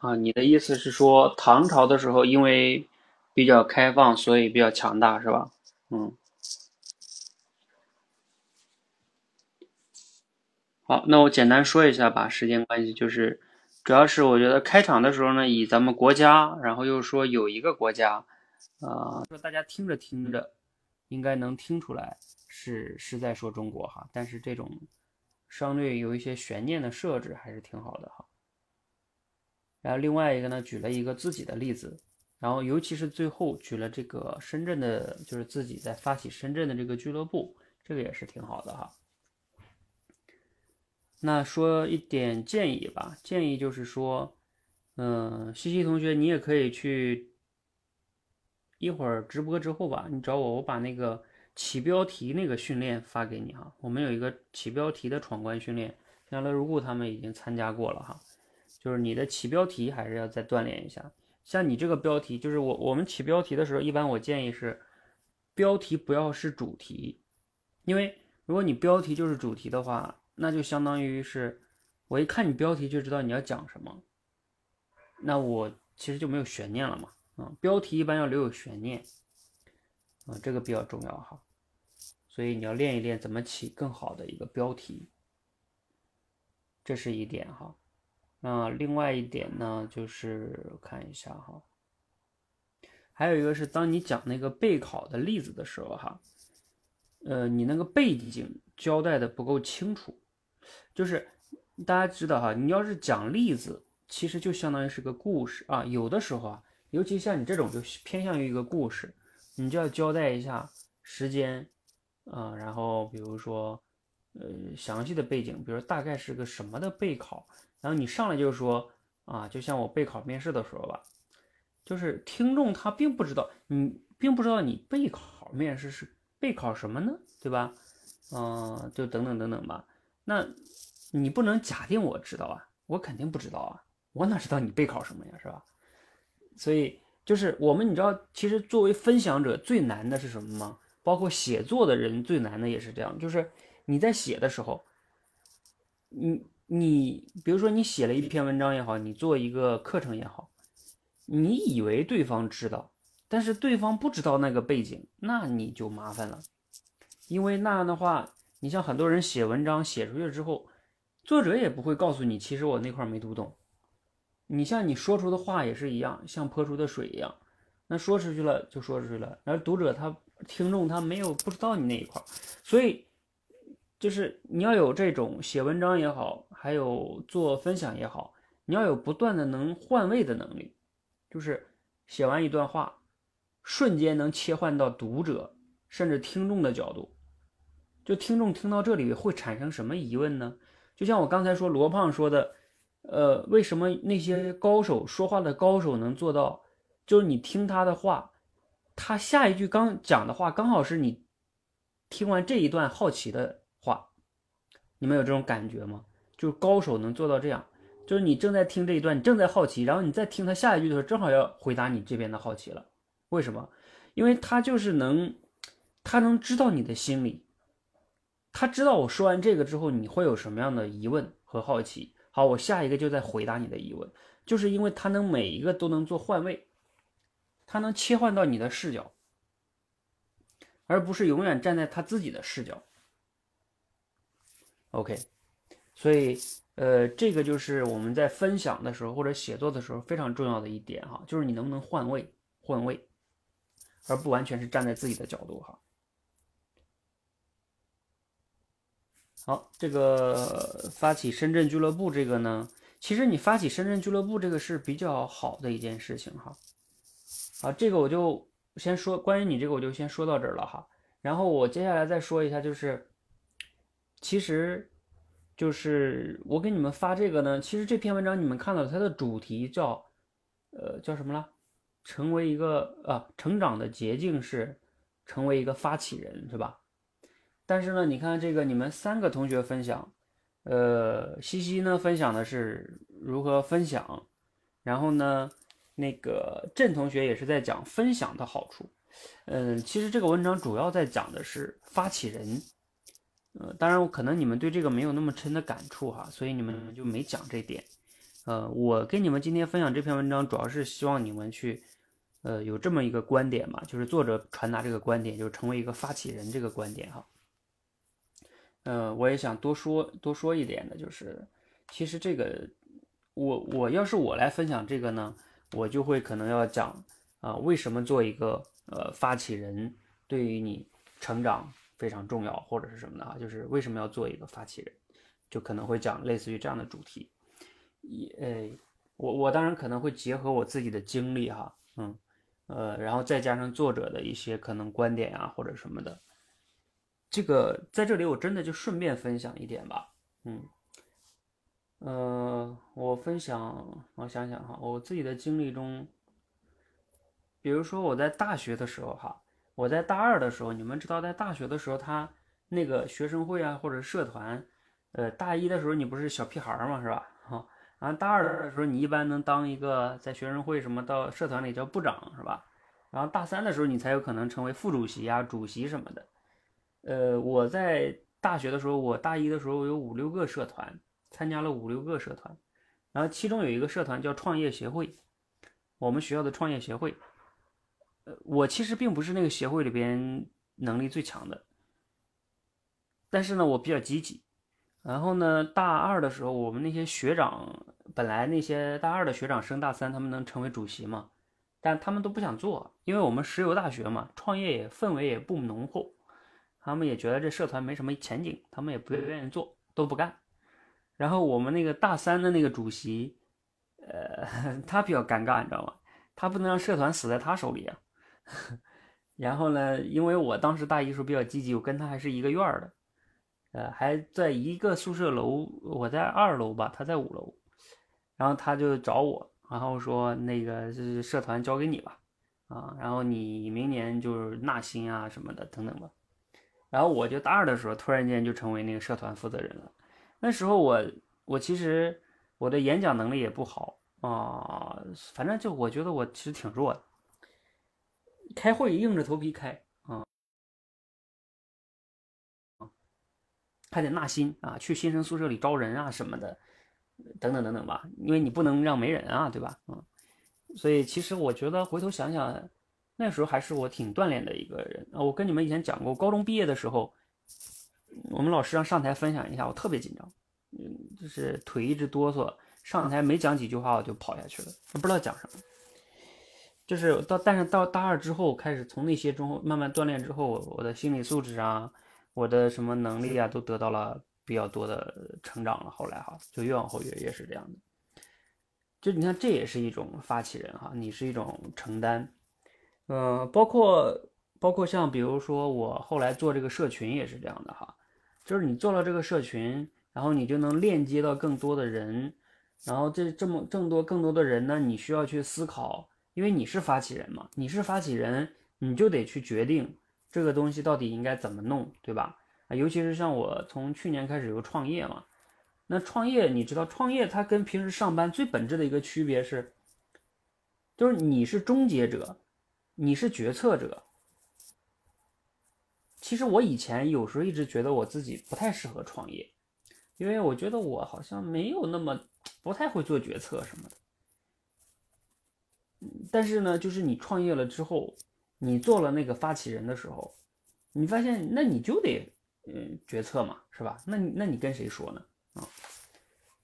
A: 啊，你的意思是说唐朝的时候因为比较开放，所以比较强大，是吧？嗯。好，那我简单说一下吧，时间关系，就是主要是我觉得开场的时候呢，以咱们国家，然后又说有一个国家，啊，说大家听着听着，应该能听出来是是在说中国哈，但是这种相对有一些悬念的设置还是挺好的哈。然后另外一个呢，举了一个自己的例子，然后尤其是最后举了这个深圳的，就是自己在发起深圳的这个俱乐部，这个也是挺好的哈。那说一点建议吧，建议就是说，嗯，西西同学，你也可以去一会儿直播之后吧，你找我，我把那个起标题那个训练发给你哈。我们有一个起标题的闯关训练，像乐如故他们已经参加过了哈。就是你的起标题还是要再锻炼一下。像你这个标题，就是我我们起标题的时候，一般我建议是标题不要是主题，因为如果你标题就是主题的话，那就相当于是我一看你标题就知道你要讲什么，那我其实就没有悬念了嘛。啊，标题一般要留有悬念，啊，这个比较重要哈。所以你要练一练怎么起更好的一个标题，这是一点哈。那另外一点呢，就是看一下哈，还有一个是当你讲那个备考的例子的时候哈，呃，你那个背景交代的不够清楚，就是大家知道哈，你要是讲例子，其实就相当于是个故事啊，有的时候啊，尤其像你这种就偏向于一个故事，你就要交代一下时间啊，然后比如说呃详细的背景，比如大概是个什么的备考，然后你上来就说啊，就像我备考面试的时候吧，就是听众他并不知道你并不知道你备考面试是备考什么呢，对吧？嗯，就等等等等吧。那你不能假定我知道啊，我肯定不知道啊，我哪知道你备考什么呀，是吧？所以就是我们，你知道，其实作为分享者最难的是什么吗？包括写作的人最难的也是这样，就是你在写的时候，你你比如说你写了一篇文章也好，你做一个课程也好，你以为对方知道，但是对方不知道那个背景，那你就麻烦了，因为那样的话。你像很多人写文章写出去之后，作者也不会告诉你，其实我那块没读懂。你像你说出的话也是一样，像泼出的水一样，那说出去了就说出去了，而读者他听众他没有不知道你那一块，所以就是你要有这种写文章也好，还有做分享也好，你要有不断的能换位的能力，就是写完一段话，瞬间能切换到读者甚至听众的角度。就听众听到这里会产生什么疑问呢？就像我刚才说罗胖说的，呃，为什么那些高手说话的高手能做到？就是你听他的话，他下一句刚讲的话刚好是你听完这一段好奇的话，你们有这种感觉吗？就是高手能做到这样，就是你正在听这一段，你正在好奇，然后你再听他下一句的时候，正好要回答你这边的好奇了。为什么？因为他就是能，他能知道你的心理。他知道我说完这个之后你会有什么样的疑问和好奇。好，我下一个就在回答你的疑问，就是因为他能每一个都能做换位，他能切换到你的视角，而不是永远站在他自己的视角。OK，所以呃，这个就是我们在分享的时候或者写作的时候非常重要的一点哈，就是你能不能换位换位，而不完全是站在自己的角度哈。好，这个发起深圳俱乐部这个呢，其实你发起深圳俱乐部这个是比较好的一件事情哈。好，这个我就先说，关于你这个我就先说到这儿了哈。然后我接下来再说一下，就是其实就是我给你们发这个呢，其实这篇文章你们看到它的主题叫呃叫什么了？成为一个啊成长的捷径是成为一个发起人是吧？但是呢，你看这个，你们三个同学分享，呃，西西呢分享的是如何分享，然后呢，那个郑同学也是在讲分享的好处，嗯，其实这个文章主要在讲的是发起人，呃，当然我可能你们对这个没有那么深的感触哈，所以你们就没讲这点，呃，我跟你们今天分享这篇文章，主要是希望你们去，呃，有这么一个观点嘛，就是作者传达这个观点，就是成为一个发起人这个观点哈。呃，我也想多说多说一点的，就是其实这个，我我要是我来分享这个呢，我就会可能要讲啊，为什么做一个呃发起人对于你成长非常重要，或者是什么的啊，就是为什么要做一个发起人，就可能会讲类似于这样的主题。也，呃，我我当然可能会结合我自己的经历哈，嗯，呃，然后再加上作者的一些可能观点啊或者什么的。这个在这里我真的就顺便分享一点吧，嗯，呃，我分享，我想想哈，我自己的经历中，比如说我在大学的时候哈，我在大二的时候，你们知道在大学的时候，他那个学生会啊或者社团，呃，大一的时候你不是小屁孩嘛，是吧？哈，然后大二的时候你一般能当一个在学生会什么到社团里叫部长是吧？然后大三的时候你才有可能成为副主席啊、主席什么的。呃，我在大学的时候，我大一的时候有五六个社团，参加了五六个社团，然后其中有一个社团叫创业协会，我们学校的创业协会。呃，我其实并不是那个协会里边能力最强的，但是呢，我比较积极。然后呢，大二的时候，我们那些学长，本来那些大二的学长升大三，他们能成为主席嘛？但他们都不想做，因为我们石油大学嘛，创业也氛围也不浓厚。他们也觉得这社团没什么前景，他们也不愿意做，都不干。然后我们那个大三的那个主席，呃，他比较尴尬，你知道吗？他不能让社团死在他手里啊。然后呢，因为我当时大一时候比较积极，我跟他还是一个院儿的。呃，还在一个宿舍楼，我在二楼吧，他在五楼，然后他就找我，然后说那个是社团交给你吧，啊，然后你明年就是纳新啊什么的等等吧。然后我就大二的时候，突然间就成为那个社团负责人了。那时候我我其实我的演讲能力也不好啊，反正就我觉得我其实挺弱的，开会硬着头皮开啊，还得纳新啊，去新生宿舍里招人啊什么的，等等等等吧，因为你不能让没人啊，对吧？嗯，所以其实我觉得回头想想。那时候还是我挺锻炼的一个人啊！我跟你们以前讲过，高中毕业的时候，我们老师让上台分享一下，我特别紧张，嗯，就是腿一直哆嗦，上台没讲几句话我就跑下去了，不知道讲什么。就是到，但是到大二之后，开始从那些中慢慢锻炼之后，我的心理素质啊，我的什么能力啊，都得到了比较多的成长了。后来哈，就越往后越越是这样的。就你看，这也是一种发起人哈，你是一种承担。呃，包括包括像比如说我后来做这个社群也是这样的哈，就是你做了这个社群，然后你就能链接到更多的人，然后这这么更多更多的人呢，你需要去思考，因为你是发起人嘛，你是发起人，你就得去决定这个东西到底应该怎么弄，对吧？啊，尤其是像我从去年开始有创业嘛，那创业你知道，创业它跟平时上班最本质的一个区别是，就是你是终结者。你是决策者。其实我以前有时候一直觉得我自己不太适合创业，因为我觉得我好像没有那么不太会做决策什么的。但是呢，就是你创业了之后，你做了那个发起人的时候，你发现那你就得嗯决策嘛，是吧？那你那你跟谁说呢？啊，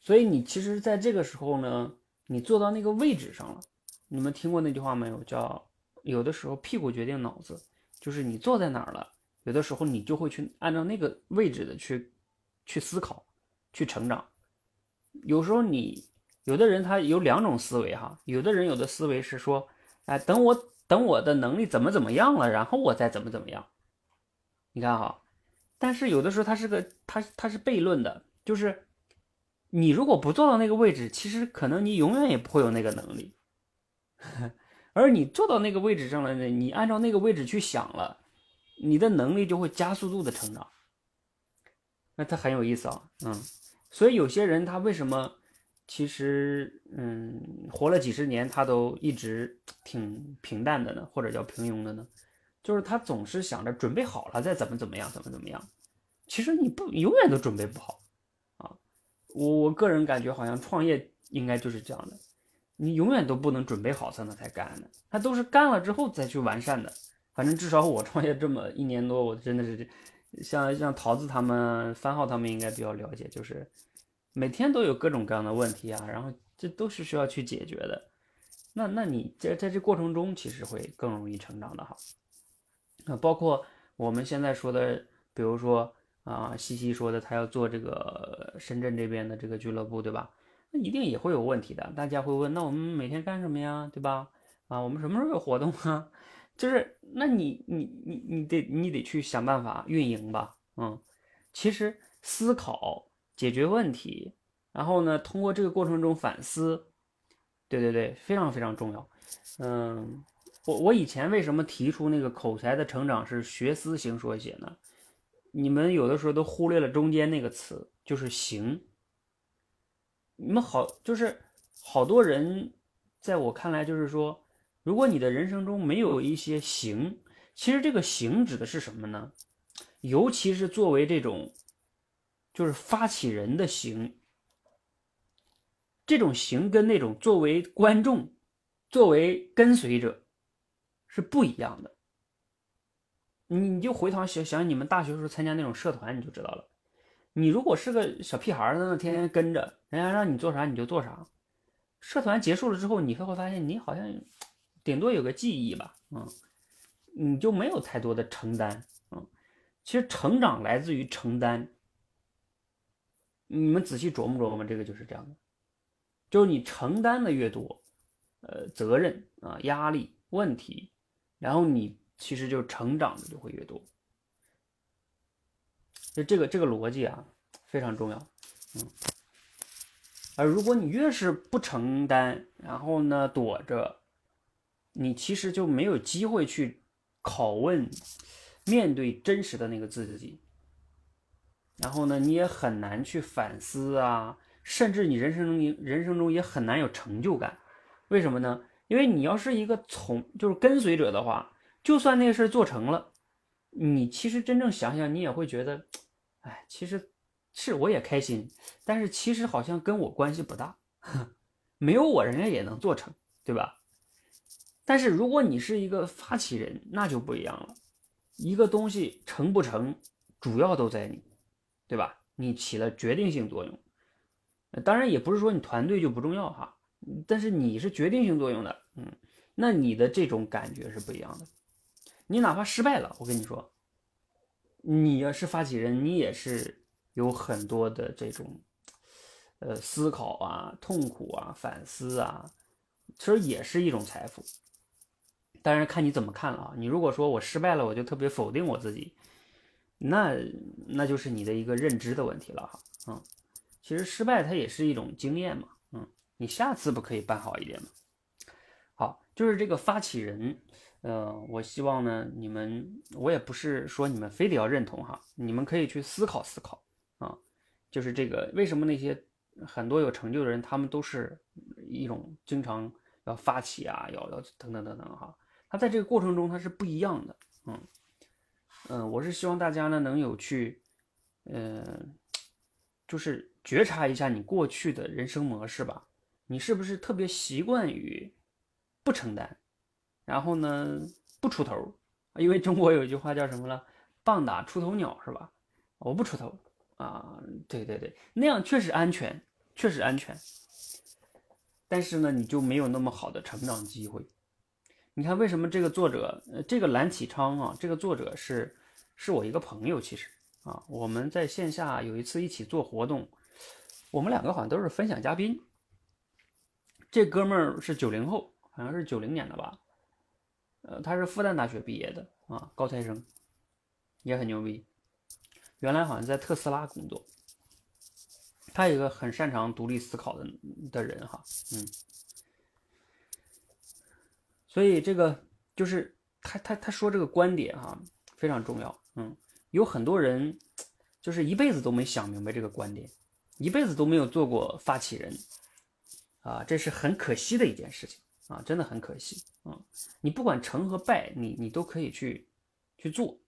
A: 所以你其实在这个时候呢，你坐到那个位置上了。你们听过那句话没有？叫。有的时候屁股决定脑子，就是你坐在哪儿了，有的时候你就会去按照那个位置的去去思考，去成长。有时候你有的人他有两种思维哈，有的人有的思维是说，哎，等我等我的能力怎么怎么样了，然后我再怎么怎么样。你看哈，但是有的时候他是个他他是悖论的，就是你如果不坐到那个位置，其实可能你永远也不会有那个能力。而你坐到那个位置上了呢，你按照那个位置去想了，你的能力就会加速度的成长。那它很有意思啊，嗯，所以有些人他为什么其实嗯活了几十年他都一直挺平淡的呢，或者叫平庸的呢？就是他总是想着准备好了再怎么怎么样，怎么怎么样。其实你不永远都准备不好啊。我我个人感觉好像创业应该就是这样的。你永远都不能准备好才能才干的，他都是干了之后再去完善的。反正至少我创业这么一年多，我真的是像像桃子他们、番号他们应该比较了解，就是每天都有各种各样的问题啊，然后这都是需要去解决的。那那你在在这过程中，其实会更容易成长的哈。那包括我们现在说的，比如说啊，西西说的，他要做这个深圳这边的这个俱乐部，对吧？那一定也会有问题的，大家会问，那我们每天干什么呀，对吧？啊，我们什么时候有活动啊？就是，那你你你你得你得去想办法运营吧，嗯，其实思考解决问题，然后呢，通过这个过程中反思，对对对，非常非常重要。嗯，我我以前为什么提出那个口才的成长是学思行说写呢？你们有的时候都忽略了中间那个词，就是行。你们好，就是好多人，在我看来，就是说，如果你的人生中没有一些行，其实这个行指的是什么呢？尤其是作为这种，就是发起人的行，这种行跟那种作为观众、作为跟随者是不一样的。你你就回头想想，你们大学时候参加那种社团，你就知道了。你如果是个小屁孩在那天天跟着人家让你做啥你就做啥，社团结束了之后，你会发现你好像顶多有个记忆吧，嗯，你就没有太多的承担，嗯，其实成长来自于承担，你们仔细琢磨琢磨，这个就是这样的，就是你承担的越多，呃，责任啊、压力、问题，然后你其实就成长的就会越多。就这个这个逻辑啊非常重要，嗯。而如果你越是不承担，然后呢躲着，你其实就没有机会去拷问、面对真实的那个自己。然后呢，你也很难去反思啊，甚至你人生中人生中也很难有成就感。为什么呢？因为你要是一个从就是跟随者的话，就算那个事做成了，你其实真正想想，你也会觉得，哎，其实是我也开心，但是其实好像跟我关系不大，没有我人家也能做成，对吧？但是如果你是一个发起人，那就不一样了，一个东西成不成，主要都在你。对吧？你起了决定性作用，当然也不是说你团队就不重要哈，但是你是决定性作用的，嗯，那你的这种感觉是不一样的。你哪怕失败了，我跟你说，你要是发起人，你也是有很多的这种，呃，思考啊、痛苦啊、反思啊，其实也是一种财富。当然看你怎么看了啊。你如果说我失败了，我就特别否定我自己。那那就是你的一个认知的问题了哈，嗯，其实失败它也是一种经验嘛，嗯，你下次不可以办好一点吗？好，就是这个发起人，呃，我希望呢，你们我也不是说你们非得要认同哈，你们可以去思考思考啊，就是这个为什么那些很多有成就的人，他们都是一种经常要发起啊，要要等等等等哈，他在这个过程中他是不一样的，嗯。嗯，我是希望大家呢能有去，嗯，就是觉察一下你过去的人生模式吧。你是不是特别习惯于不承担，然后呢不出头？因为中国有一句话叫什么了？“棒打出头鸟”是吧？我不出头啊，对对对，那样确实安全，确实安全。但是呢，你就没有那么好的成长机会。你看，为什么这个作者，这个蓝启昌啊，这个作者是，是我一个朋友，其实啊，我们在线下有一次一起做活动，我们两个好像都是分享嘉宾。这哥们儿是九零后，好像是九零年的吧，呃，他是复旦大学毕业的啊，高材生，也很牛逼，原来好像在特斯拉工作，他有一个很擅长独立思考的的人哈，嗯。所以这个就是他他他说这个观点哈非常重要，嗯，有很多人就是一辈子都没想明白这个观点，一辈子都没有做过发起人，啊，这是很可惜的一件事情啊，真的很可惜啊。你不管成和败，你你都可以去去做。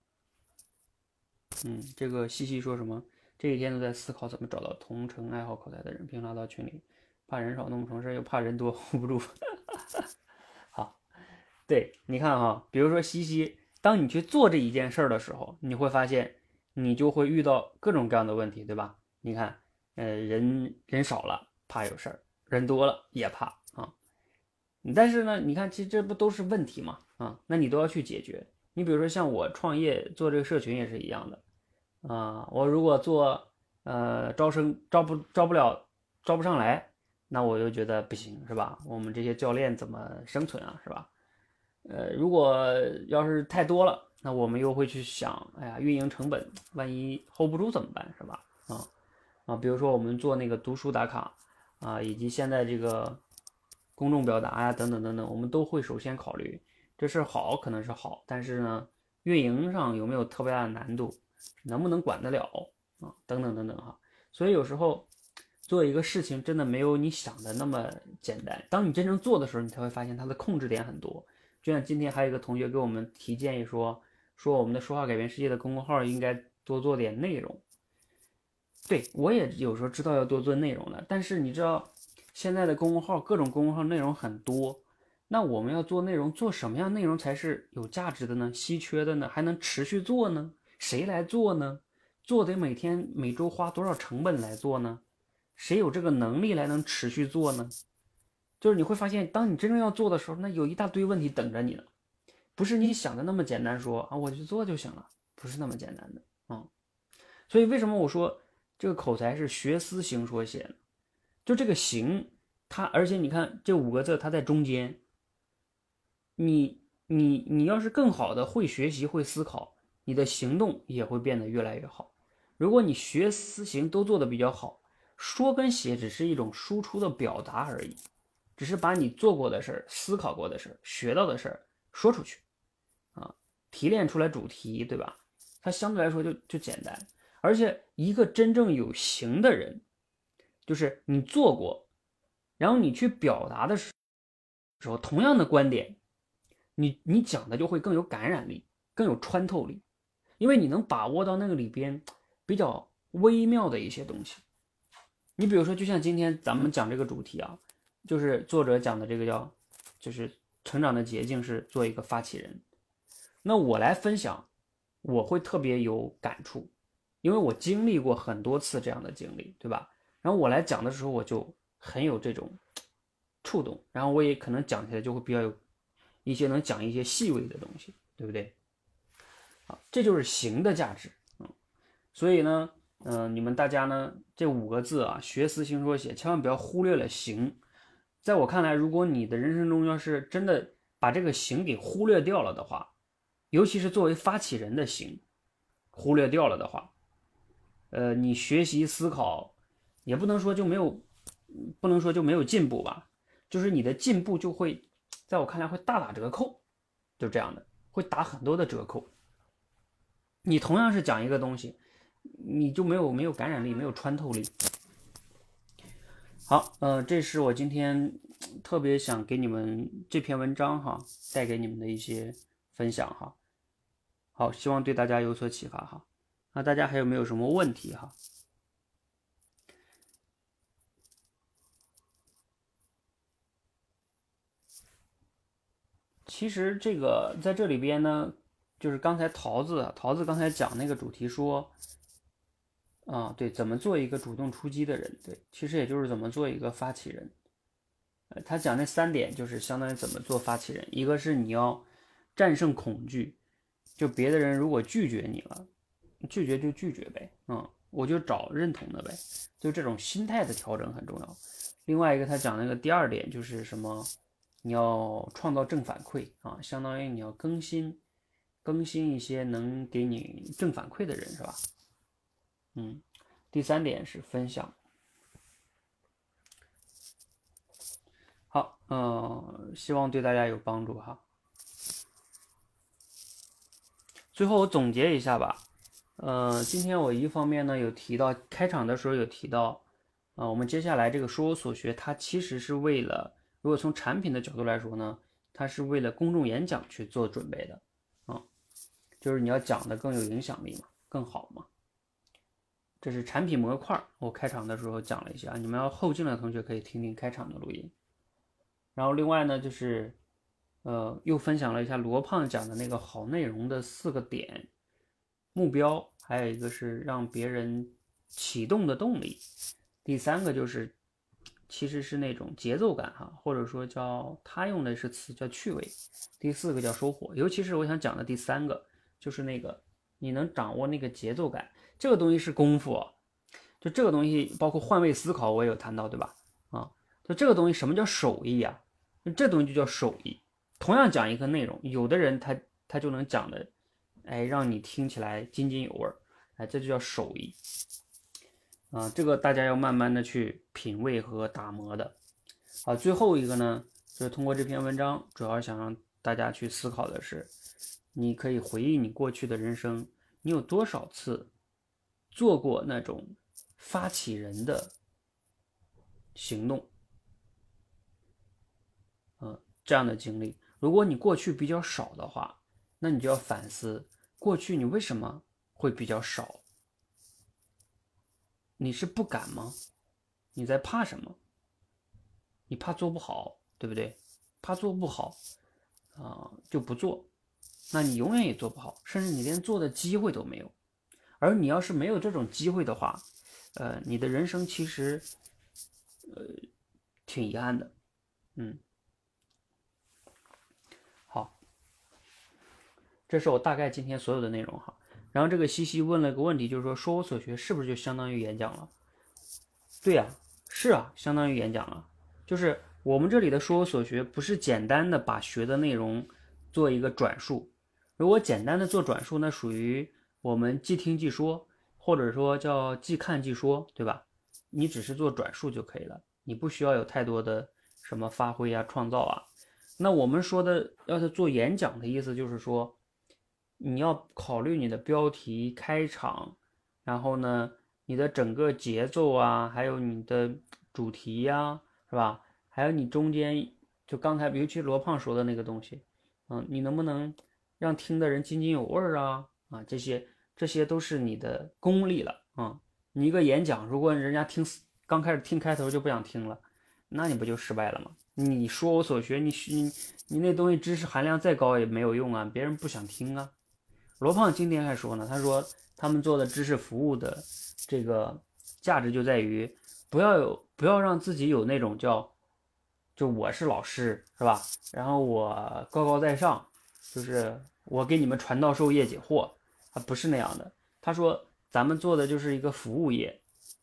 A: 嗯，这个西西说什么？这几天都在思考怎么找到同城爱好口才的人，并拉到群里，怕人少弄不成事，又怕人多 hold 不住。好对，你看哈，比如说西西，当你去做这一件事儿的时候，你会发现你就会遇到各种各样的问题，对吧？你看，呃，人人少了怕有事儿，人多了也怕。但是呢，你看，其实这不都是问题嘛啊？那你都要去解决。你比如说像我创业做这个社群也是一样的啊。我如果做呃招生招不招不了招不上来，那我就觉得不行，是吧？我们这些教练怎么生存啊，是吧？呃，如果要是太多了，那我们又会去想，哎呀，运营成本万一 hold 不住怎么办，是吧？啊啊，比如说我们做那个读书打卡啊，以及现在这个公众表达呀，等等等等，我们都会首先考虑这事儿好可能是好，但是呢，运营上有没有特别大的难度，能不能管得了啊？等等等等哈。所以有时候做一个事情真的没有你想的那么简单，当你真正做的时候，你才会发现它的控制点很多。就像今天还有一个同学给我们提建议说，说我们的说话改变世界的公众号应该多做点内容。对我也有时候知道要多做内容了，但是你知道现在的公众号各种公众号内容很多，那我们要做内容，做什么样内容才是有价值的呢？稀缺的呢？还能持续做呢？谁来做呢？做得每天每周花多少成本来做呢？谁有这个能力来能持续做呢？就是你会发现，当你真正要做的时候，那有一大堆问题等着你呢，不是你想的那么简单。说啊，我去做就行了，不是那么简单的啊。所以为什么我说这个口才是学思行说写呢？就这个行，它而且你看这五个字，它在中间。你你你要是更好的会学习会思考，你的行动也会变得越来越好。如果你学思行都做的比较好，说跟写只是一种输出的表达而已，只是把你做过的事儿、思考过的事儿、学到的事儿说出去，啊，提炼出来主题，对吧？它相对来说就就简单。而且一个真正有形的人，就是你做过，然后你去表达的时候，同样的观点，你你讲的就会更有感染力，更有穿透力，因为你能把握到那个里边。比较微妙的一些东西，你比如说，就像今天咱们讲这个主题啊，就是作者讲的这个叫，就是成长的捷径是做一个发起人。那我来分享，我会特别有感触，因为我经历过很多次这样的经历，对吧？然后我来讲的时候，我就很有这种触动，然后我也可能讲起来就会比较有一些能讲一些细微的东西，对不对？啊，这就是行的价值。嗯所以呢，嗯，你们大家呢，这五个字啊，学思行说写，千万不要忽略了行。在我看来，如果你的人生中要是真的把这个行给忽略掉了的话，尤其是作为发起人的行，忽略掉了的话，呃，你学习思考也不能说就没有，不能说就没有进步吧，就是你的进步就会，在我看来会大打折扣，就这样的，会打很多的折扣。你同样是讲一个东西。你就没有没有感染力，没有穿透力。好，呃，这是我今天特别想给你们这篇文章哈，带给你们的一些分享哈。好，希望对大家有所启发哈。那大家还有没有什么问题哈？其实这个在这里边呢，就是刚才桃子桃子刚才讲那个主题说。啊，对，怎么做一个主动出击的人？对，其实也就是怎么做一个发起人。呃，他讲那三点就是相当于怎么做发起人。一个是你要战胜恐惧，就别的人如果拒绝你了，拒绝就拒绝呗，嗯，我就找认同的呗，就这种心态的调整很重要。另外一个他讲那个第二点就是什么？你要创造正反馈啊，相当于你要更新更新一些能给你正反馈的人，是吧？嗯，第三点是分享。好，嗯，希望对大家有帮助哈。最后我总结一下吧，呃，今天我一方面呢有提到开场的时候有提到，啊，我们接下来这个说所学，它其实是为了，如果从产品的角度来说呢，它是为了公众演讲去做准备的，啊，就是你要讲的更有影响力嘛，更好嘛。这是产品模块，我开场的时候讲了一下，你们要后进的同学可以听听开场的录音。然后另外呢，就是，呃，又分享了一下罗胖讲的那个好内容的四个点目标，还有一个是让别人启动的动力，第三个就是其实是那种节奏感哈，或者说叫他用的是词叫趣味，第四个叫收获，尤其是我想讲的第三个，就是那个你能掌握那个节奏感。这个东西是功夫，就这个东西包括换位思考，我也有谈到，对吧？啊，就这个东西什么叫手艺啊？这东西就叫手艺。同样讲一个内容，有的人他他就能讲的，哎，让你听起来津津有味儿，哎，这就叫手艺。啊，这个大家要慢慢的去品味和打磨的。好，最后一个呢，就是通过这篇文章，主要想让大家去思考的是，你可以回忆你过去的人生，你有多少次。做过那种发起人的行动，嗯，这样的经历，如果你过去比较少的话，那你就要反思过去你为什么会比较少？你是不敢吗？你在怕什么？你怕做不好，对不对？怕做不好啊，就不做，那你永远也做不好，甚至你连做的机会都没有。而你要是没有这种机会的话，呃，你的人生其实，呃，挺遗憾的，嗯。好，这是我大概今天所有的内容哈。然后这个西西问了个问题，就是说，说我所学是不是就相当于演讲了？对呀，是啊，相当于演讲了。就是我们这里的说我所学，不是简单的把学的内容做一个转述。如果简单的做转述，那属于。我们即听即说，或者说叫即看即说，对吧？你只是做转述就可以了，你不需要有太多的什么发挥啊、创造啊。那我们说的要是做演讲的意思，就是说你要考虑你的标题、开场，然后呢，你的整个节奏啊，还有你的主题呀，是吧？还有你中间，就刚才尤其罗胖说的那个东西，嗯，你能不能让听的人津津有味儿啊？啊，这些这些都是你的功力了啊。你一个演讲，如果人家听刚开始听开头就不想听了，那你不就失败了吗？你说我所学，你你你那东西知识含量再高也没有用啊，别人不想听啊。罗胖今天还说呢，他说他们做的知识服务的这个价值就在于不要有不要让自己有那种叫就我是老师是吧？然后我高高在上，就是我给你们传道授业解惑，他不是那样的。他说。咱们做的就是一个服务业，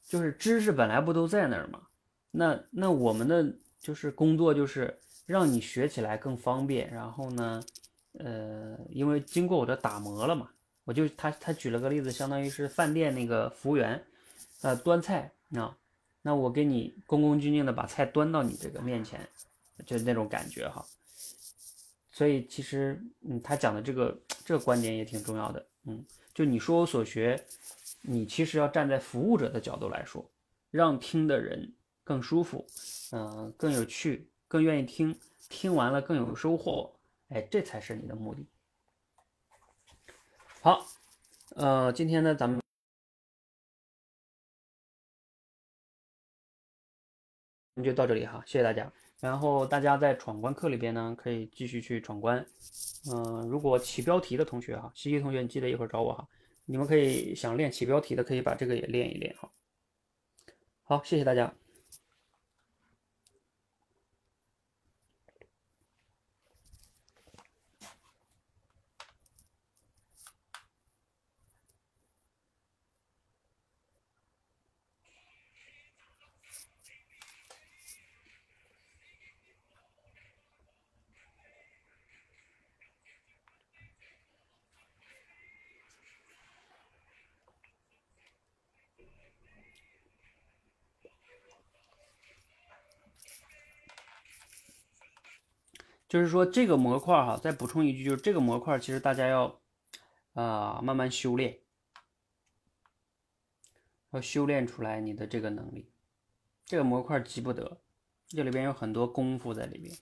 A: 就是知识本来不都在那儿吗？那那我们的就是工作就是让你学起来更方便。然后呢，呃，因为经过我的打磨了嘛，我就他他举了个例子，相当于是饭店那个服务员，呃，端菜啊，那我给你恭恭敬敬的把菜端到你这个面前，就那种感觉哈。所以其实嗯，他讲的这个这个观点也挺重要的，嗯，就你说我所学。你其实要站在服务者的角度来说，让听的人更舒服，嗯，更有趣，更愿意听，听完了更有收获，哎，这才是你的目的。好，呃，今天呢，咱们就到这里哈，谢谢大家。然后大家在闯关课里边呢，可以继续去闯关。嗯，如果起标题的同学哈，西西同学，你记得一会儿找我哈。你们可以想练起标题的，可以把这个也练一练哈。好，谢谢大家。就是说这个模块哈，再补充一句，就是这个模块其实大家要啊慢慢修炼，要修炼出来你的这个能力。这个模块急不得，这里边有很多功夫在里边。